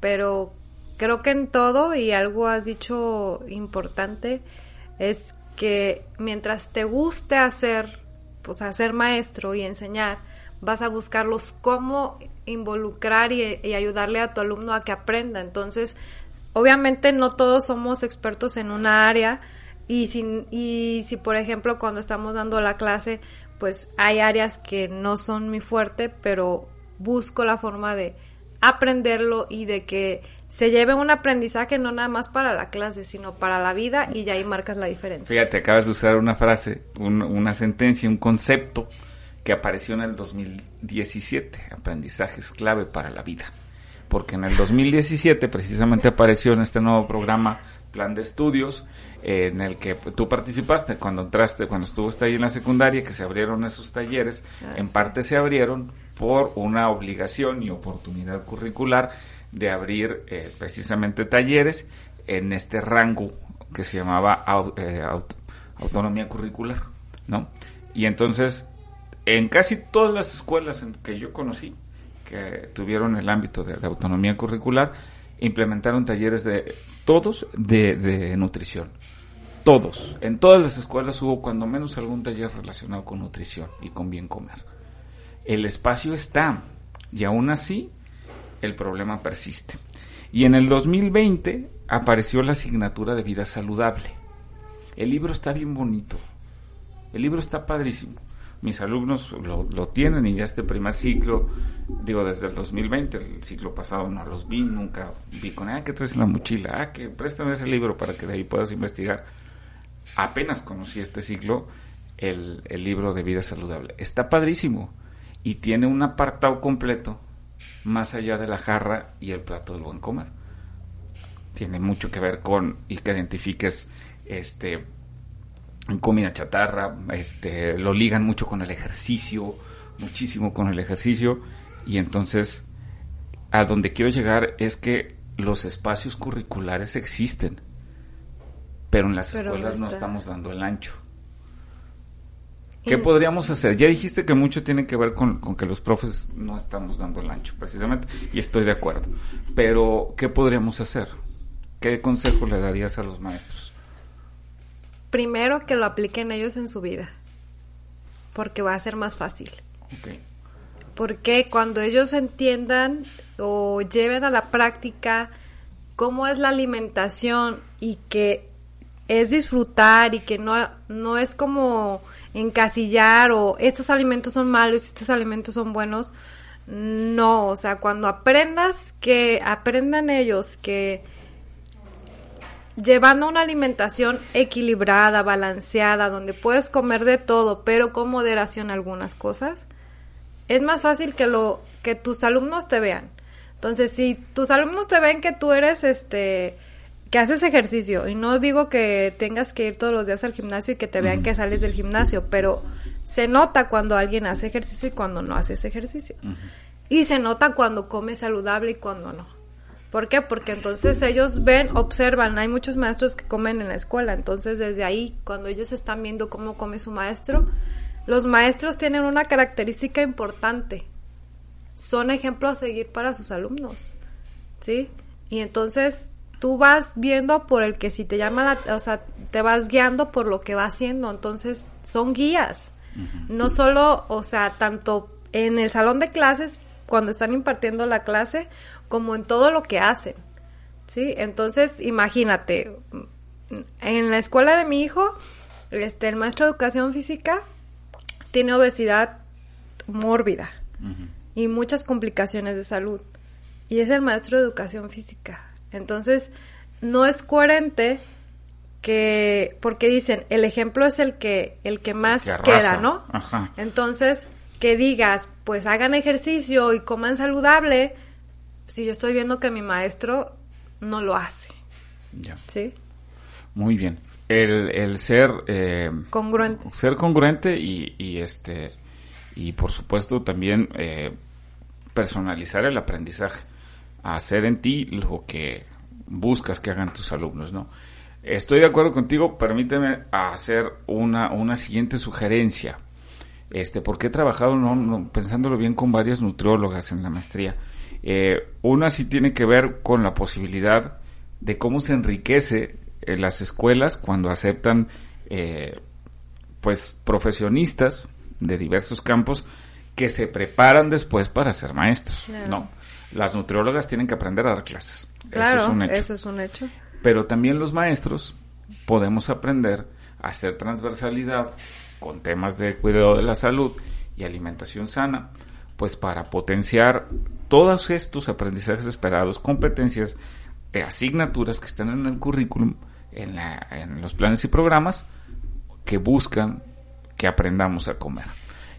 pero creo que en todo, y algo has dicho importante, es que mientras te guste hacer, pues hacer maestro y enseñar, vas a buscarlos cómo involucrar y, y, ayudarle a tu alumno a que aprenda. Entonces, obviamente no todos somos expertos en una área y si, y si por ejemplo cuando estamos dando la clase, pues hay áreas que no son mi fuerte, pero busco la forma de aprenderlo y de que se lleve un aprendizaje no nada más para la clase, sino para la vida y ya ahí marcas la diferencia. Fíjate, acabas de usar una frase, una sentencia, un concepto que apareció en el 2017, aprendizajes clave para la vida. Porque en el 2017 precisamente apareció en este nuevo programa plan de estudios en el que tú participaste cuando entraste, cuando estuvo ahí en la secundaria, que se abrieron esos talleres, ah, en parte se abrieron por una obligación y oportunidad curricular de abrir eh, precisamente talleres en este rango que se llamaba eh, autonomía curricular, ¿no? Y entonces, en casi todas las escuelas que yo conocí, que tuvieron el ámbito de, autonomía curricular, implementaron talleres de todos de, nutrición. Todos. En todas las escuelas hubo cuando menos algún taller relacionado con nutrición y con bien comer. El espacio está y aún así el problema persiste. Y en el 2020 apareció la asignatura de vida saludable. El libro está bien bonito. El libro está padrísimo. Mis alumnos lo, tienen y ya este primer ciclo, digo desde el 2020, el ciclo pasado no los vi, nunca vi con, ah, que traes en la mochila, ah, que préstame ese libro para que de ahí puedas investigar. Apenas conocí este ciclo, el, el libro de vida saludable. Está padrísimo y tiene un apartado completo más allá de la jarra y el plato del buen comer. Tiene mucho que ver con y que identifiques este comida chatarra, este lo ligan mucho con el ejercicio, muchísimo con el ejercicio y entonces a donde quiero llegar es que los espacios curriculares existen, pero en las escuelas no estamos dando el ancho. ¿Qué podríamos hacer? Ya dijiste que mucho tiene que ver con, que los profes no estamos dando el ancho, precisamente, y estoy de acuerdo. Pero, ¿qué podríamos hacer? ¿Qué consejo le darías a los maestros? Primero, que lo apliquen ellos en su vida, porque va a ser más fácil. Porque cuando ellos entiendan o lleven a la práctica cómo es la alimentación y que es disfrutar y que no, no es como encasillar o estos alimentos son malos, estos alimentos son buenos. No, o sea, cuando aprendas que aprendan ellos que llevando una alimentación equilibrada, balanceada, donde puedes comer de todo, pero con moderación algunas cosas, es más fácil que lo que tus alumnos te vean. Entonces, si tus alumnos te ven que tú eres este que haces ejercicio y no digo que tengas que ir todos los días al gimnasio y que te vean que sales del gimnasio, pero se nota cuando alguien hace ejercicio y cuando no haces ejercicio. Y se nota cuando come saludable y cuando no. ¿Por qué? Porque entonces ellos ven, observan, hay muchos maestros que comen en la escuela, entonces desde ahí, cuando ellos están viendo cómo come su maestro, los maestros tienen una característica importante, son ejemplos a seguir para sus alumnos, ¿sí? Y entonces tú vas viendo por el que si te llama la, o sea, te vas guiando por lo que va haciendo, entonces son guías, no solo, o sea, tanto en el salón de clases, cuando están impartiendo la clase, como en todo lo que hacen, ¿sí? Entonces, imagínate, en la escuela de mi hijo, este, el maestro de educación física tiene obesidad mórbida y muchas complicaciones de salud. Y es el maestro de educación física. Entonces, no es coherente que, porque dicen, el ejemplo es el que, el que más queda, ¿no? Entonces, que digas, pues hagan ejercicio y coman saludable, si yo estoy viendo que mi maestro no lo hace. Ya. ¿Sí? Muy bien. El, el ser... Eh, congruente. Ser congruente y, y, este... Y por supuesto también eh, personalizar el aprendizaje. Hacer en ti lo que buscas que hagan tus alumnos, ¿no? Estoy de acuerdo contigo, permíteme hacer una, una siguiente sugerencia. Este, porque he trabajado, no, pensándolo bien, con varias nutriólogas en la maestría. Eh, una sí tiene que ver con la posibilidad de cómo se enriquece en las escuelas cuando aceptan eh, pues profesionistas de diversos campos que se preparan después para ser maestros. No, las nutriólogas tienen que aprender a dar clases. Claro, eso es un hecho. Eso es un hecho. Pero también los maestros podemos aprender a hacer transversalidad con temas de cuidado de la salud y alimentación sana, pues para potenciar todos estos aprendizajes esperados, competencias, e asignaturas que están en el currículum, en, la, en los planes y programas que buscan que aprendamos a comer.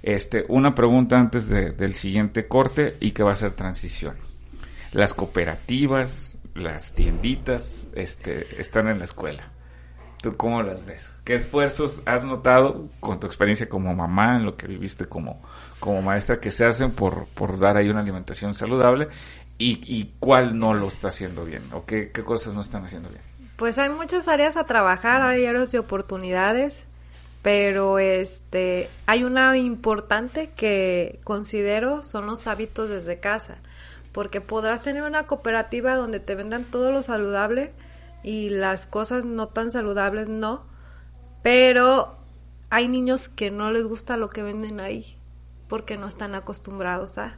Este, una pregunta antes del siguiente corte y que va a ser transición. Las cooperativas, las tienditas, este, están en la escuela. ¿Tú cómo las ves? ¿Qué esfuerzos has notado con tu experiencia como mamá, en lo que viviste como, como maestra, que se hacen por, por dar ahí una alimentación saludable? ¿Y, y cuál no lo está haciendo bien? ¿O qué, qué cosas no están haciendo bien? Pues hay muchas áreas a trabajar, hay áreas de oportunidades, pero este hay una importante que considero son los hábitos desde casa, porque podrás tener una cooperativa donde te vendan todo lo saludable, y las cosas no tan saludables no, pero hay niños que no les gusta lo que venden ahí porque no están acostumbrados a.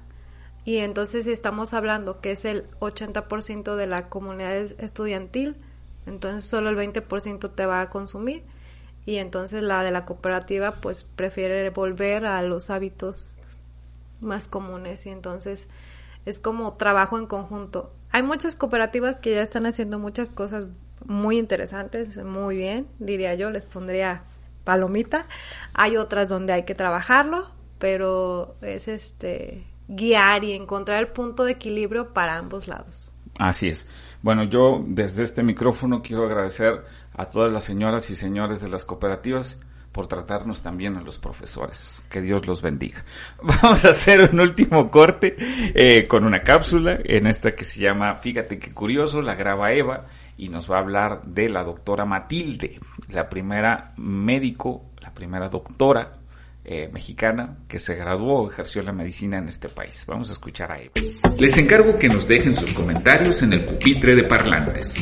Y entonces estamos hablando que es el 80% de la comunidad estudiantil, entonces solo el 20% te va a consumir y entonces la de la cooperativa pues prefiere volver a los hábitos más comunes y entonces es como trabajo en conjunto. Hay muchas cooperativas que ya están haciendo muchas cosas muy interesantes, muy bien, diría yo, les pondría palomita. Hay otras donde hay que trabajarlo, pero es este guiar y encontrar el punto de equilibrio para ambos lados. Así es. Bueno, yo desde este micrófono quiero agradecer a todas las señoras y señores de las cooperativas por tratarnos también a los profesores. Que Dios los bendiga. [laughs] Vamos a hacer un último corte eh, con una cápsula en esta que se llama Fíjate qué curioso, la graba Eva y nos va a hablar de la doctora Matilde, la primera médico, la primera doctora eh, mexicana que se graduó ejerció la medicina en este país. Vamos a escuchar a Eva. Les encargo que nos dejen sus comentarios en el pupitre de parlantes.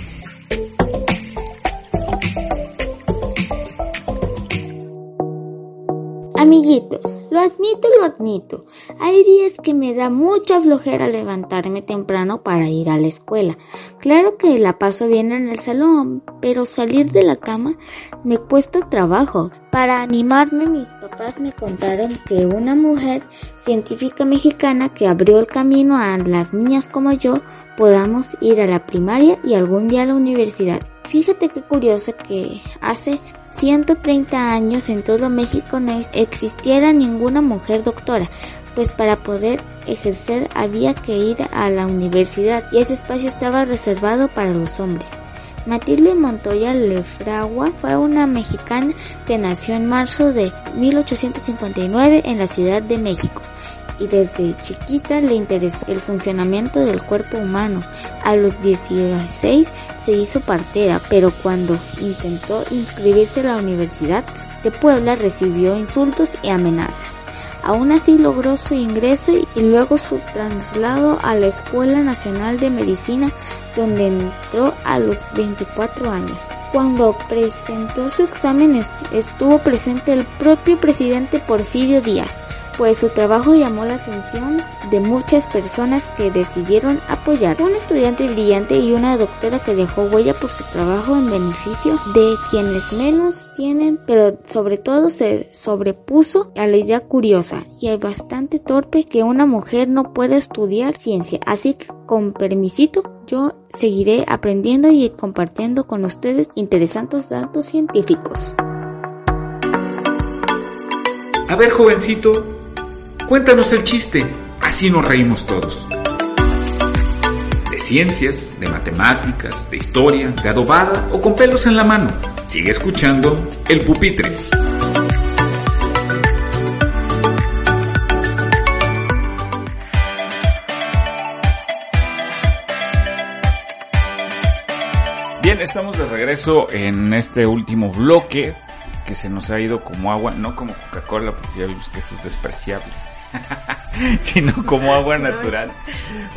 Amiguitos, lo admito, lo admito. Hay días que me da mucha flojera levantarme temprano para ir a la escuela. Claro que la paso bien en el salón, pero salir de la cama me cuesta trabajo. Para animarme, mis papás me contaron que una mujer científica mexicana que abrió el camino a las niñas como yo podamos ir a la primaria y algún día a la universidad. Fíjate qué curioso que hace 130 años en todo México no existiera ninguna mujer doctora, pues para poder ejercer había que ir a la universidad y ese espacio estaba reservado para los hombres. Matilde Montoya Lefragua fue una mexicana que nació en marzo de 1859 en la Ciudad de México y desde chiquita le interesó el funcionamiento del cuerpo humano. A los 16 se hizo partera, pero cuando intentó inscribirse a la Universidad de Puebla recibió insultos y amenazas. Aún así logró su ingreso y luego su traslado a la Escuela Nacional de Medicina donde entró a los 24 años. Cuando presentó su examen estuvo presente el propio presidente Porfirio Díaz pues su trabajo llamó la atención de muchas personas que decidieron apoyar. Un estudiante brillante y una doctora que dejó huella por su trabajo en beneficio de quienes menos tienen, pero sobre todo se sobrepuso a la idea curiosa y bastante torpe que una mujer no puede estudiar ciencia. Así que con permisito yo seguiré aprendiendo y compartiendo con ustedes interesantes datos científicos. A ver, jovencito, Cuéntanos el chiste, así nos reímos todos. De ciencias, de matemáticas, de historia, de adobada o con pelos en la mano. Sigue escuchando El Pupitre. Bien, estamos de regreso en este último bloque que se nos ha ido como agua, no como Coca-Cola, porque ya vimos que eso es despreciable. [laughs] sino como agua natural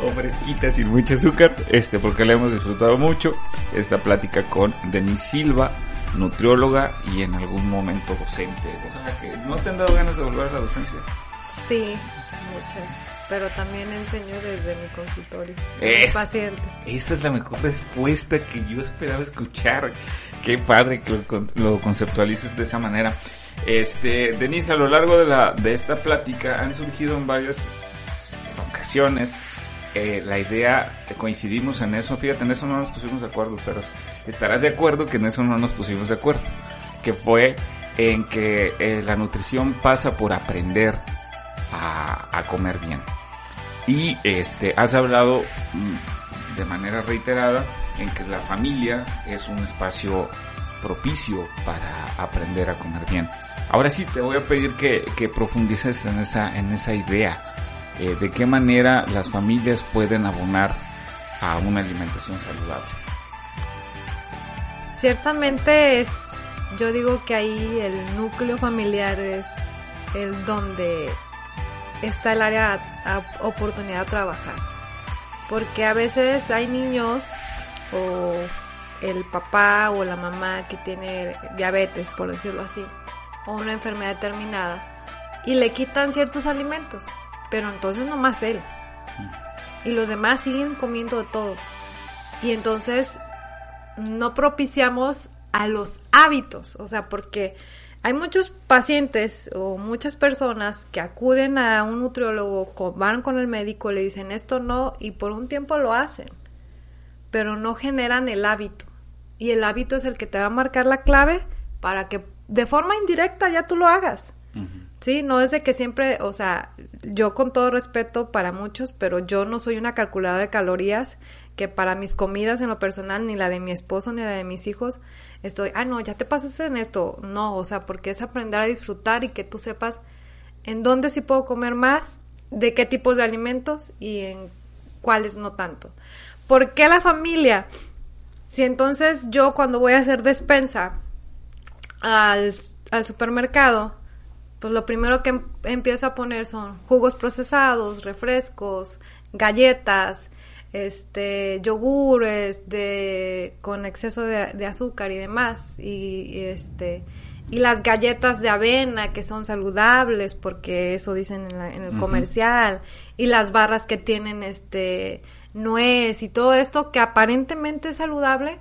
o fresquita sin mucho azúcar, este, porque le hemos disfrutado mucho esta plática con Denise Silva, nutrióloga y en algún momento docente. que ¿No te han dado ganas de volver a la docencia? Sí, muchas pero también enseño desde mi consultorio es, pacientes. Esa es la mejor respuesta que yo esperaba escuchar. Qué padre que lo, conceptualices de esa manera. Este, Denise, a lo largo de la de esta plática han surgido en varias ocasiones eh, la idea, coincidimos en eso, fíjate, en eso no nos pusimos de acuerdo, estarás, estarás de acuerdo que en eso no nos pusimos de acuerdo, que fue en que eh, la nutrición pasa por aprender a, comer bien. Y este, has hablado mm, de manera reiterada en que la familia es un espacio propicio para aprender a comer bien. Ahora sí te voy a pedir que, que profundices en esa, en esa idea. Eh, de qué manera las familias pueden abonar a una alimentación saludable. Ciertamente es, yo digo que ahí el núcleo familiar es el donde está el área a, oportunidad de trabajar. Porque a veces hay niños o el papá o la mamá que tiene diabetes, por decirlo así, o una enfermedad determinada, y le quitan ciertos alimentos, pero entonces no más él. Y los demás siguen comiendo de todo. Y entonces no propiciamos a los hábitos, o sea, porque hay muchos pacientes o muchas personas que acuden a un nutriólogo, van con el médico, le dicen esto no y por un tiempo lo hacen, pero no generan el hábito. Y el hábito es el que te va a marcar la clave para que de forma indirecta ya tú lo hagas. Sí, no es de que siempre, o sea, yo con todo respeto para muchos, pero yo no soy una calculadora de calorías que para mis comidas en lo personal, ni la de mi esposo ni la de mis hijos, estoy, ah, no, ya te pasaste en esto. No, o sea, porque es aprender a disfrutar y que tú sepas en dónde sí puedo comer más, de qué tipos de alimentos y en cuáles no tanto. ¿Por qué la familia? Si entonces yo cuando voy a hacer despensa al, al supermercado, pues lo primero que em, empiezo a poner son jugos procesados, refrescos, galletas, este yogures de con exceso de, azúcar y demás. Y, este y las galletas de avena que son saludables porque eso dicen en, el comercial. Y las barras que tienen este nuez y todo esto que aparentemente es saludable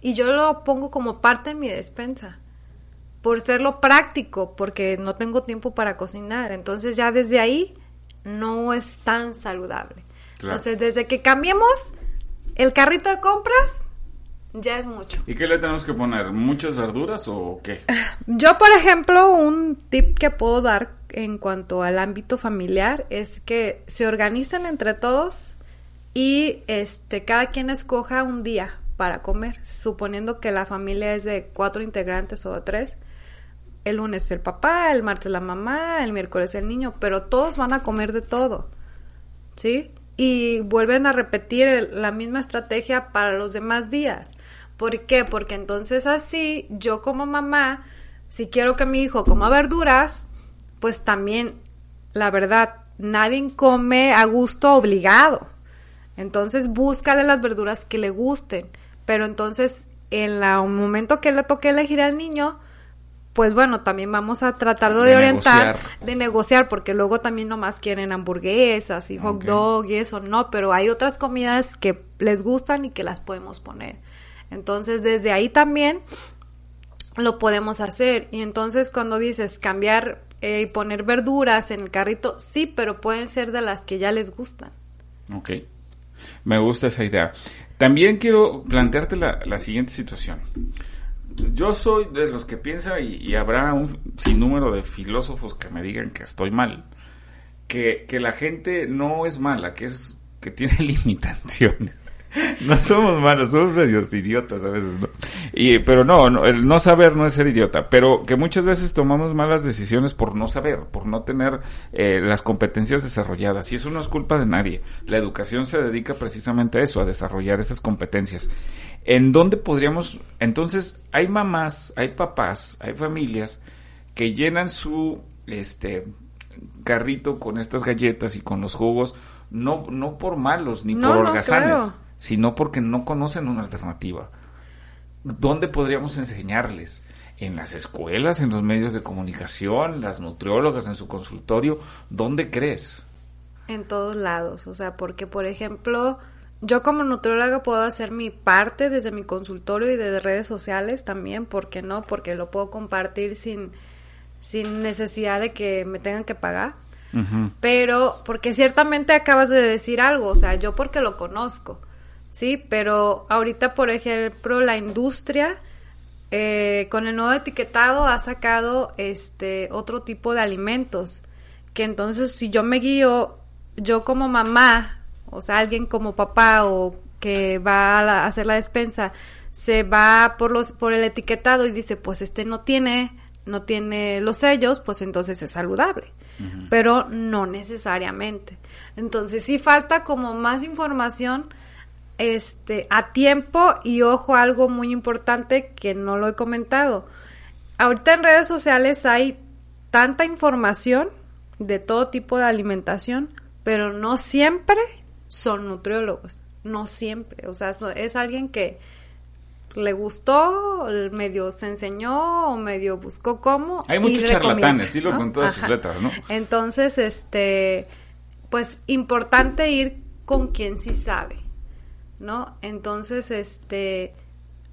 y yo lo pongo como parte de mi despensa por serlo práctico porque no tengo tiempo para cocinar entonces ya desde ahí no es tan saludable entonces desde que cambiemos el carrito de compras ya es mucho. ¿Y qué le tenemos que poner? ¿Muchas verduras o qué? [laughs] Yo, por ejemplo, un tip que puedo dar en cuanto al ámbito familiar es que se organicen entre todos y este cada quien escoja un día para comer, suponiendo que la familia es de cuatro integrantes o de tres. El lunes el papá, el martes la mamá, el miércoles el niño, pero todos van a comer de todo. ¿Sí? Y vuelven a repetir la misma estrategia para los demás días. ¿Por qué? Porque entonces así yo como mamá, si quiero que mi hijo coma verduras, pues también, la verdad, nadie come a gusto obligado. Entonces búscale las verduras que le gusten. Pero entonces, en el momento que le toque elegir al niño, pues bueno, también vamos a tratar de, orientar, de negociar, porque luego también nomás quieren hamburguesas y hot dog y eso, no, pero hay otras comidas que les gustan y que las podemos poner. Entonces, desde ahí también lo podemos hacer. Y entonces cuando dices cambiar eh, y poner verduras en el carrito, sí, pero pueden ser de las que ya les gustan. Ok, me gusta esa idea. También quiero plantearte la, siguiente situación. Yo soy de los que piensa, y, habrá un sinnúmero de filósofos que me digan que estoy mal, que, que la gente no es mala, que es que tiene [laughs] limitaciones. [laughs] no somos malos, somos medios idiotas a veces, ¿no? Y, pero no, el no saber no es ser idiota, pero que muchas veces tomamos malas decisiones por no saber, por no tener eh, las competencias desarrolladas. Y eso no es culpa de nadie. La educación se dedica precisamente a eso, a desarrollar esas competencias. ¿En dónde podríamos, entonces, hay mamás, hay papás, hay familias que llenan su, este, carrito con estas galletas y con los jugos, no, no por malos ni por holgazanes sino porque no conocen una alternativa. ¿Dónde podríamos enseñarles? En las escuelas, en los medios de comunicación, las nutriólogas en su consultorio, ¿dónde crees? En todos lados, o sea, porque por ejemplo, yo como nutrióloga puedo hacer mi parte desde mi consultorio y de redes sociales también, ¿por qué no? Porque lo puedo compartir sin, sin necesidad de que me tengan que pagar. Pero, porque ciertamente acabas de decir algo, o sea, yo porque lo conozco ¿sí? Pero ahorita, por ejemplo, la industria eh, con el nuevo etiquetado ha sacado este otro tipo de alimentos que entonces si yo me guío yo como mamá o sea alguien como papá o que va a, hacer la despensa se va por los por el etiquetado y dice pues este no tiene no tiene los sellos pues entonces es saludable pero no necesariamente entonces sí falta como más información este, a tiempo y ojo, algo muy importante que no lo he comentado. Ahorita en redes sociales hay tanta información de todo tipo de alimentación, pero no siempre son nutriólogos, no siempre. O sea, es alguien que le gustó, medio se enseñó o medio buscó cómo. Hay muchos charlatanes, dilo con todas sus letras, ¿no? Entonces, este, pues importante ir con quien sí sabe. ¿No? Entonces, este,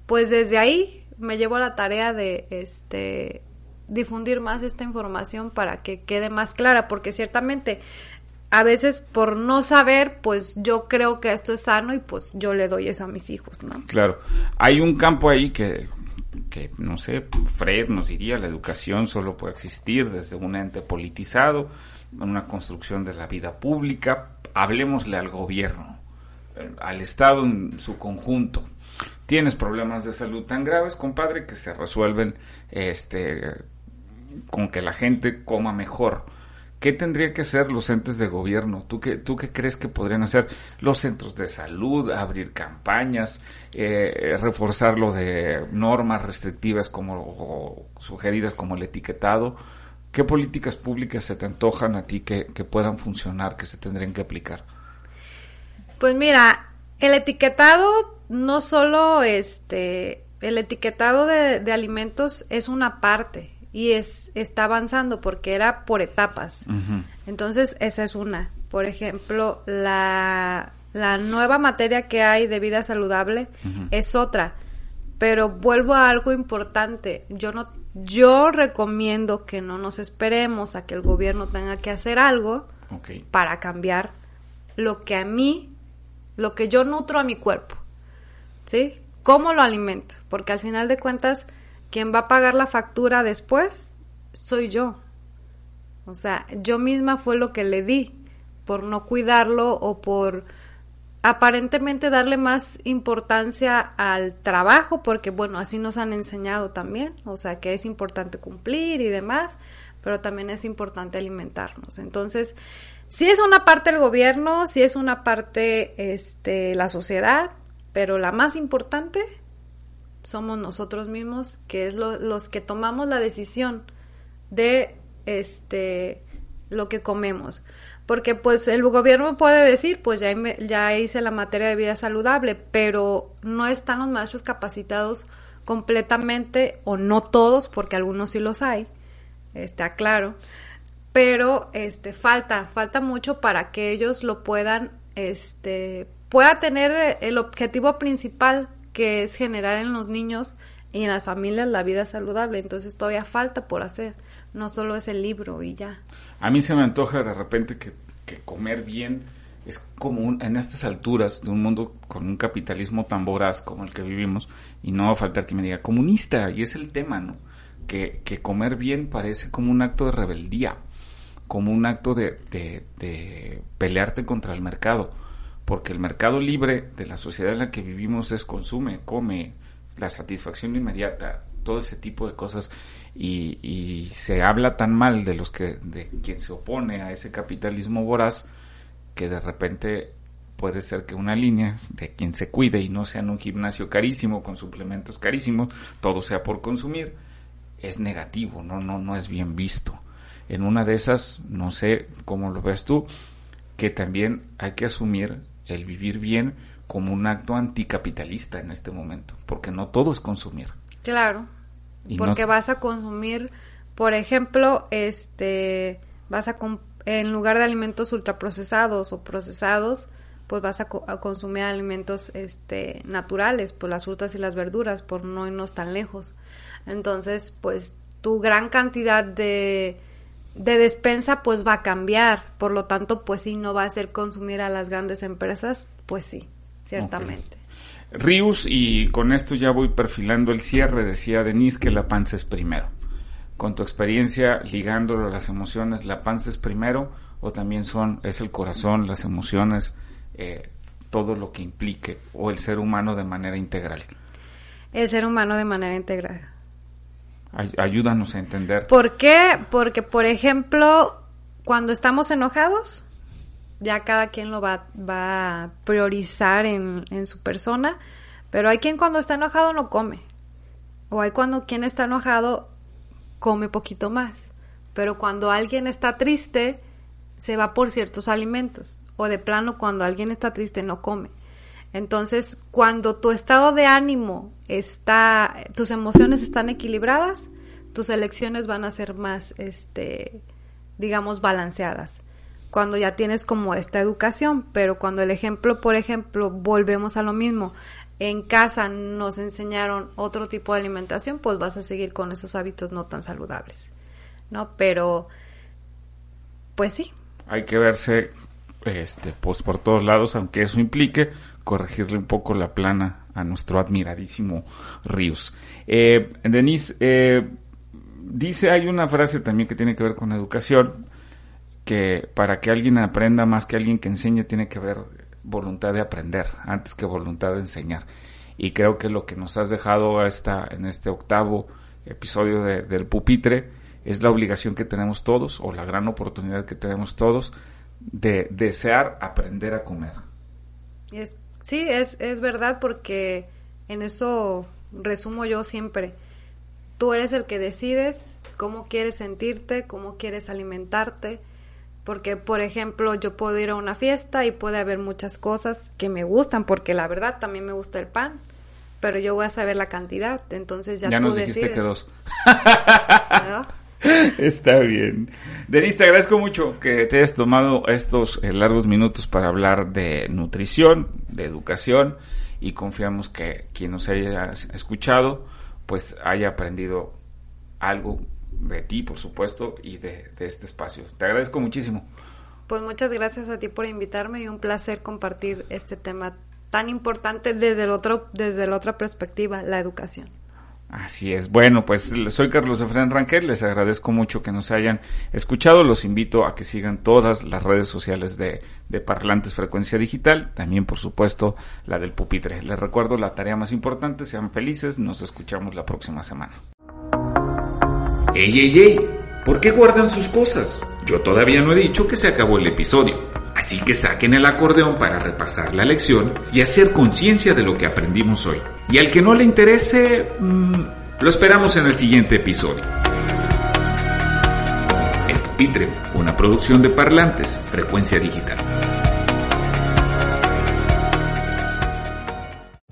pues desde ahí me llevo a la tarea de, este, difundir más esta información para que quede más clara, porque ciertamente a veces por no saber, pues yo creo que esto es sano y pues yo le doy eso a mis hijos, ¿no? Claro. Hay un campo ahí que, que no sé, Fred nos diría, la educación solo puede existir desde un ente politizado, una construcción de la vida pública. Hablemosle al gobierno al Estado en su conjunto. Tienes problemas de salud tan graves, compadre, que se resuelven este, con que la gente coma mejor. ¿Qué tendría que hacer los entes de gobierno? ¿Tú qué, tú qué crees que podrían hacer los centros de salud? Abrir campañas, eh, reforzar lo de normas restrictivas como sugeridas como el etiquetado. ¿Qué políticas públicas se te antojan a ti que, que puedan funcionar, que se tendrían que aplicar? Pues mira, el etiquetado no solo este el etiquetado de, de alimentos es una parte y es está avanzando porque era por etapas. Entonces, esa es una. Por ejemplo, la, la nueva materia que hay de vida saludable es otra. Pero vuelvo a algo importante. Yo no yo recomiendo que no nos esperemos a que el gobierno tenga que hacer algo para cambiar lo que a mí, lo que yo nutro a mi cuerpo. ¿Sí? ¿Cómo lo alimento? Porque al final de cuentas, quien va a pagar la factura después soy yo. O sea, yo misma fue lo que le di por no cuidarlo o por aparentemente darle más importancia al trabajo, porque bueno, así nos han enseñado también, o sea, que es importante cumplir y demás, pero también es importante alimentarnos. Entonces, si es una parte el gobierno, si es una parte este la sociedad, pero la más importante somos nosotros mismos, que es los que tomamos la decisión de este lo que comemos. Porque pues el gobierno puede decir, pues ya, ya hice la materia de vida saludable, pero no están los maestros capacitados completamente, o no todos, porque algunos sí los hay, está claro, pero este falta, falta mucho para que ellos lo puedan, este, pueda tener el objetivo principal que es generar en los niños y en las familias la vida saludable. Entonces todavía falta por hacer. No solo es el libro y ya. A mí se me antoja de repente que, comer bien es como en estas alturas de un mundo con un capitalismo tan voraz como el que vivimos, y no va a faltar que me diga comunista, y es el tema, ¿no? Que, que comer bien parece como un acto de rebeldía, como un acto de, pelearte contra el mercado porque el mercado libre de la sociedad en la que vivimos es consume, come, la satisfacción inmediata, todo ese tipo de cosas y, se habla tan mal de los que de quien se opone a ese capitalismo voraz que de repente puede ser que una línea de quien se cuide y no sea en un gimnasio carísimo con suplementos carísimos, todo sea por consumir, es negativo, no no no es bien visto. En una de esas, no sé cómo lo ves tú, que también hay que asumir el vivir bien como un acto anticapitalista en este momento, porque no todo es consumir. Claro, porque vas a consumir, por ejemplo, este, vas a en lugar de alimentos ultraprocesados o procesados, pues vas a, consumir alimentos este naturales, pues las frutas y las verduras, por no irnos tan lejos. Entonces, pues tu gran cantidad de de despensa pues va a cambiar, por lo tanto pues sí, no va a ser consumir a las grandes empresas, pues sí, ciertamente. Rius, y con esto ya voy perfilando el cierre, decía Denise que la panza es primero. Con tu experiencia ligándolo a las emociones, ¿la panza es primero o también son, es el corazón, las emociones, eh, todo lo que implique, o el ser humano de manera integral? El ser humano de manera integral. Ayúdanos a entender. ¿Por qué? Porque, por ejemplo, cuando estamos enojados, ya cada quien lo va, va a priorizar en, en, su persona, pero hay quien cuando está enojado no come. O hay cuando quien está enojado come poquito más. Pero cuando alguien está triste, se va por ciertos alimentos. O de plano, cuando alguien está triste, no come. Entonces, cuando tu estado de ánimo está, tus emociones están equilibradas, tus elecciones van a ser más, este, digamos, balanceadas. Cuando ya tienes como esta educación, pero cuando el ejemplo, por ejemplo, volvemos a lo mismo, en casa nos enseñaron otro tipo de alimentación, pues vas a seguir con esos hábitos no tan saludables, ¿no? Pero, pues sí. Hay que verse, este, pues por todos lados, aunque eso implique corregirle un poco la plana a nuestro admiradísimo Rius. Eh, Denise, eh, dice, hay una frase también que tiene que ver con educación, que para que alguien aprenda más que alguien que enseñe tiene que haber voluntad de aprender antes que voluntad de enseñar. Y creo que lo que nos has dejado esta, en este octavo episodio del pupitre es la obligación que tenemos todos, o la gran oportunidad que tenemos todos, de desear aprender a comer. Sí, es, es verdad porque en eso resumo yo siempre. Tú eres el que decides cómo quieres sentirte, cómo quieres alimentarte, porque por ejemplo yo puedo ir a una fiesta y puede haber muchas cosas que me gustan, porque la verdad también me gusta el pan, pero yo voy a saber la cantidad, entonces ya, Ya tú nos dijiste decides. que dos. ¿no? [laughs] [laughs] Está bien. Denise, te agradezco mucho que te hayas tomado estos eh, largos minutos para hablar de nutrición, de educación y confiamos que quien nos haya escuchado pues haya aprendido algo de ti, por supuesto, y de, de este espacio. Te agradezco muchísimo. Pues muchas gracias a ti por invitarme y un placer compartir este tema tan importante desde el otro desde la otra perspectiva, la educación. Así es. Bueno, pues soy Carlos Efraín Ranquel. Les agradezco mucho que nos hayan escuchado. Los invito a que sigan todas las redes sociales de, de Parlantes Frecuencia Digital. También, por supuesto, la del pupitre. Les recuerdo la tarea más importante. Sean felices. Nos escuchamos la próxima semana. ¡Ey, ey, ey! ¿Por qué guardan sus cosas? Yo todavía no he dicho que se acabó el episodio. Así que saquen el acordeón para repasar la lección y hacer conciencia de lo que aprendimos hoy. Y al que no le interese, mmm, lo esperamos en el siguiente episodio. El Pupitre, una producción de parlantes, frecuencia digital.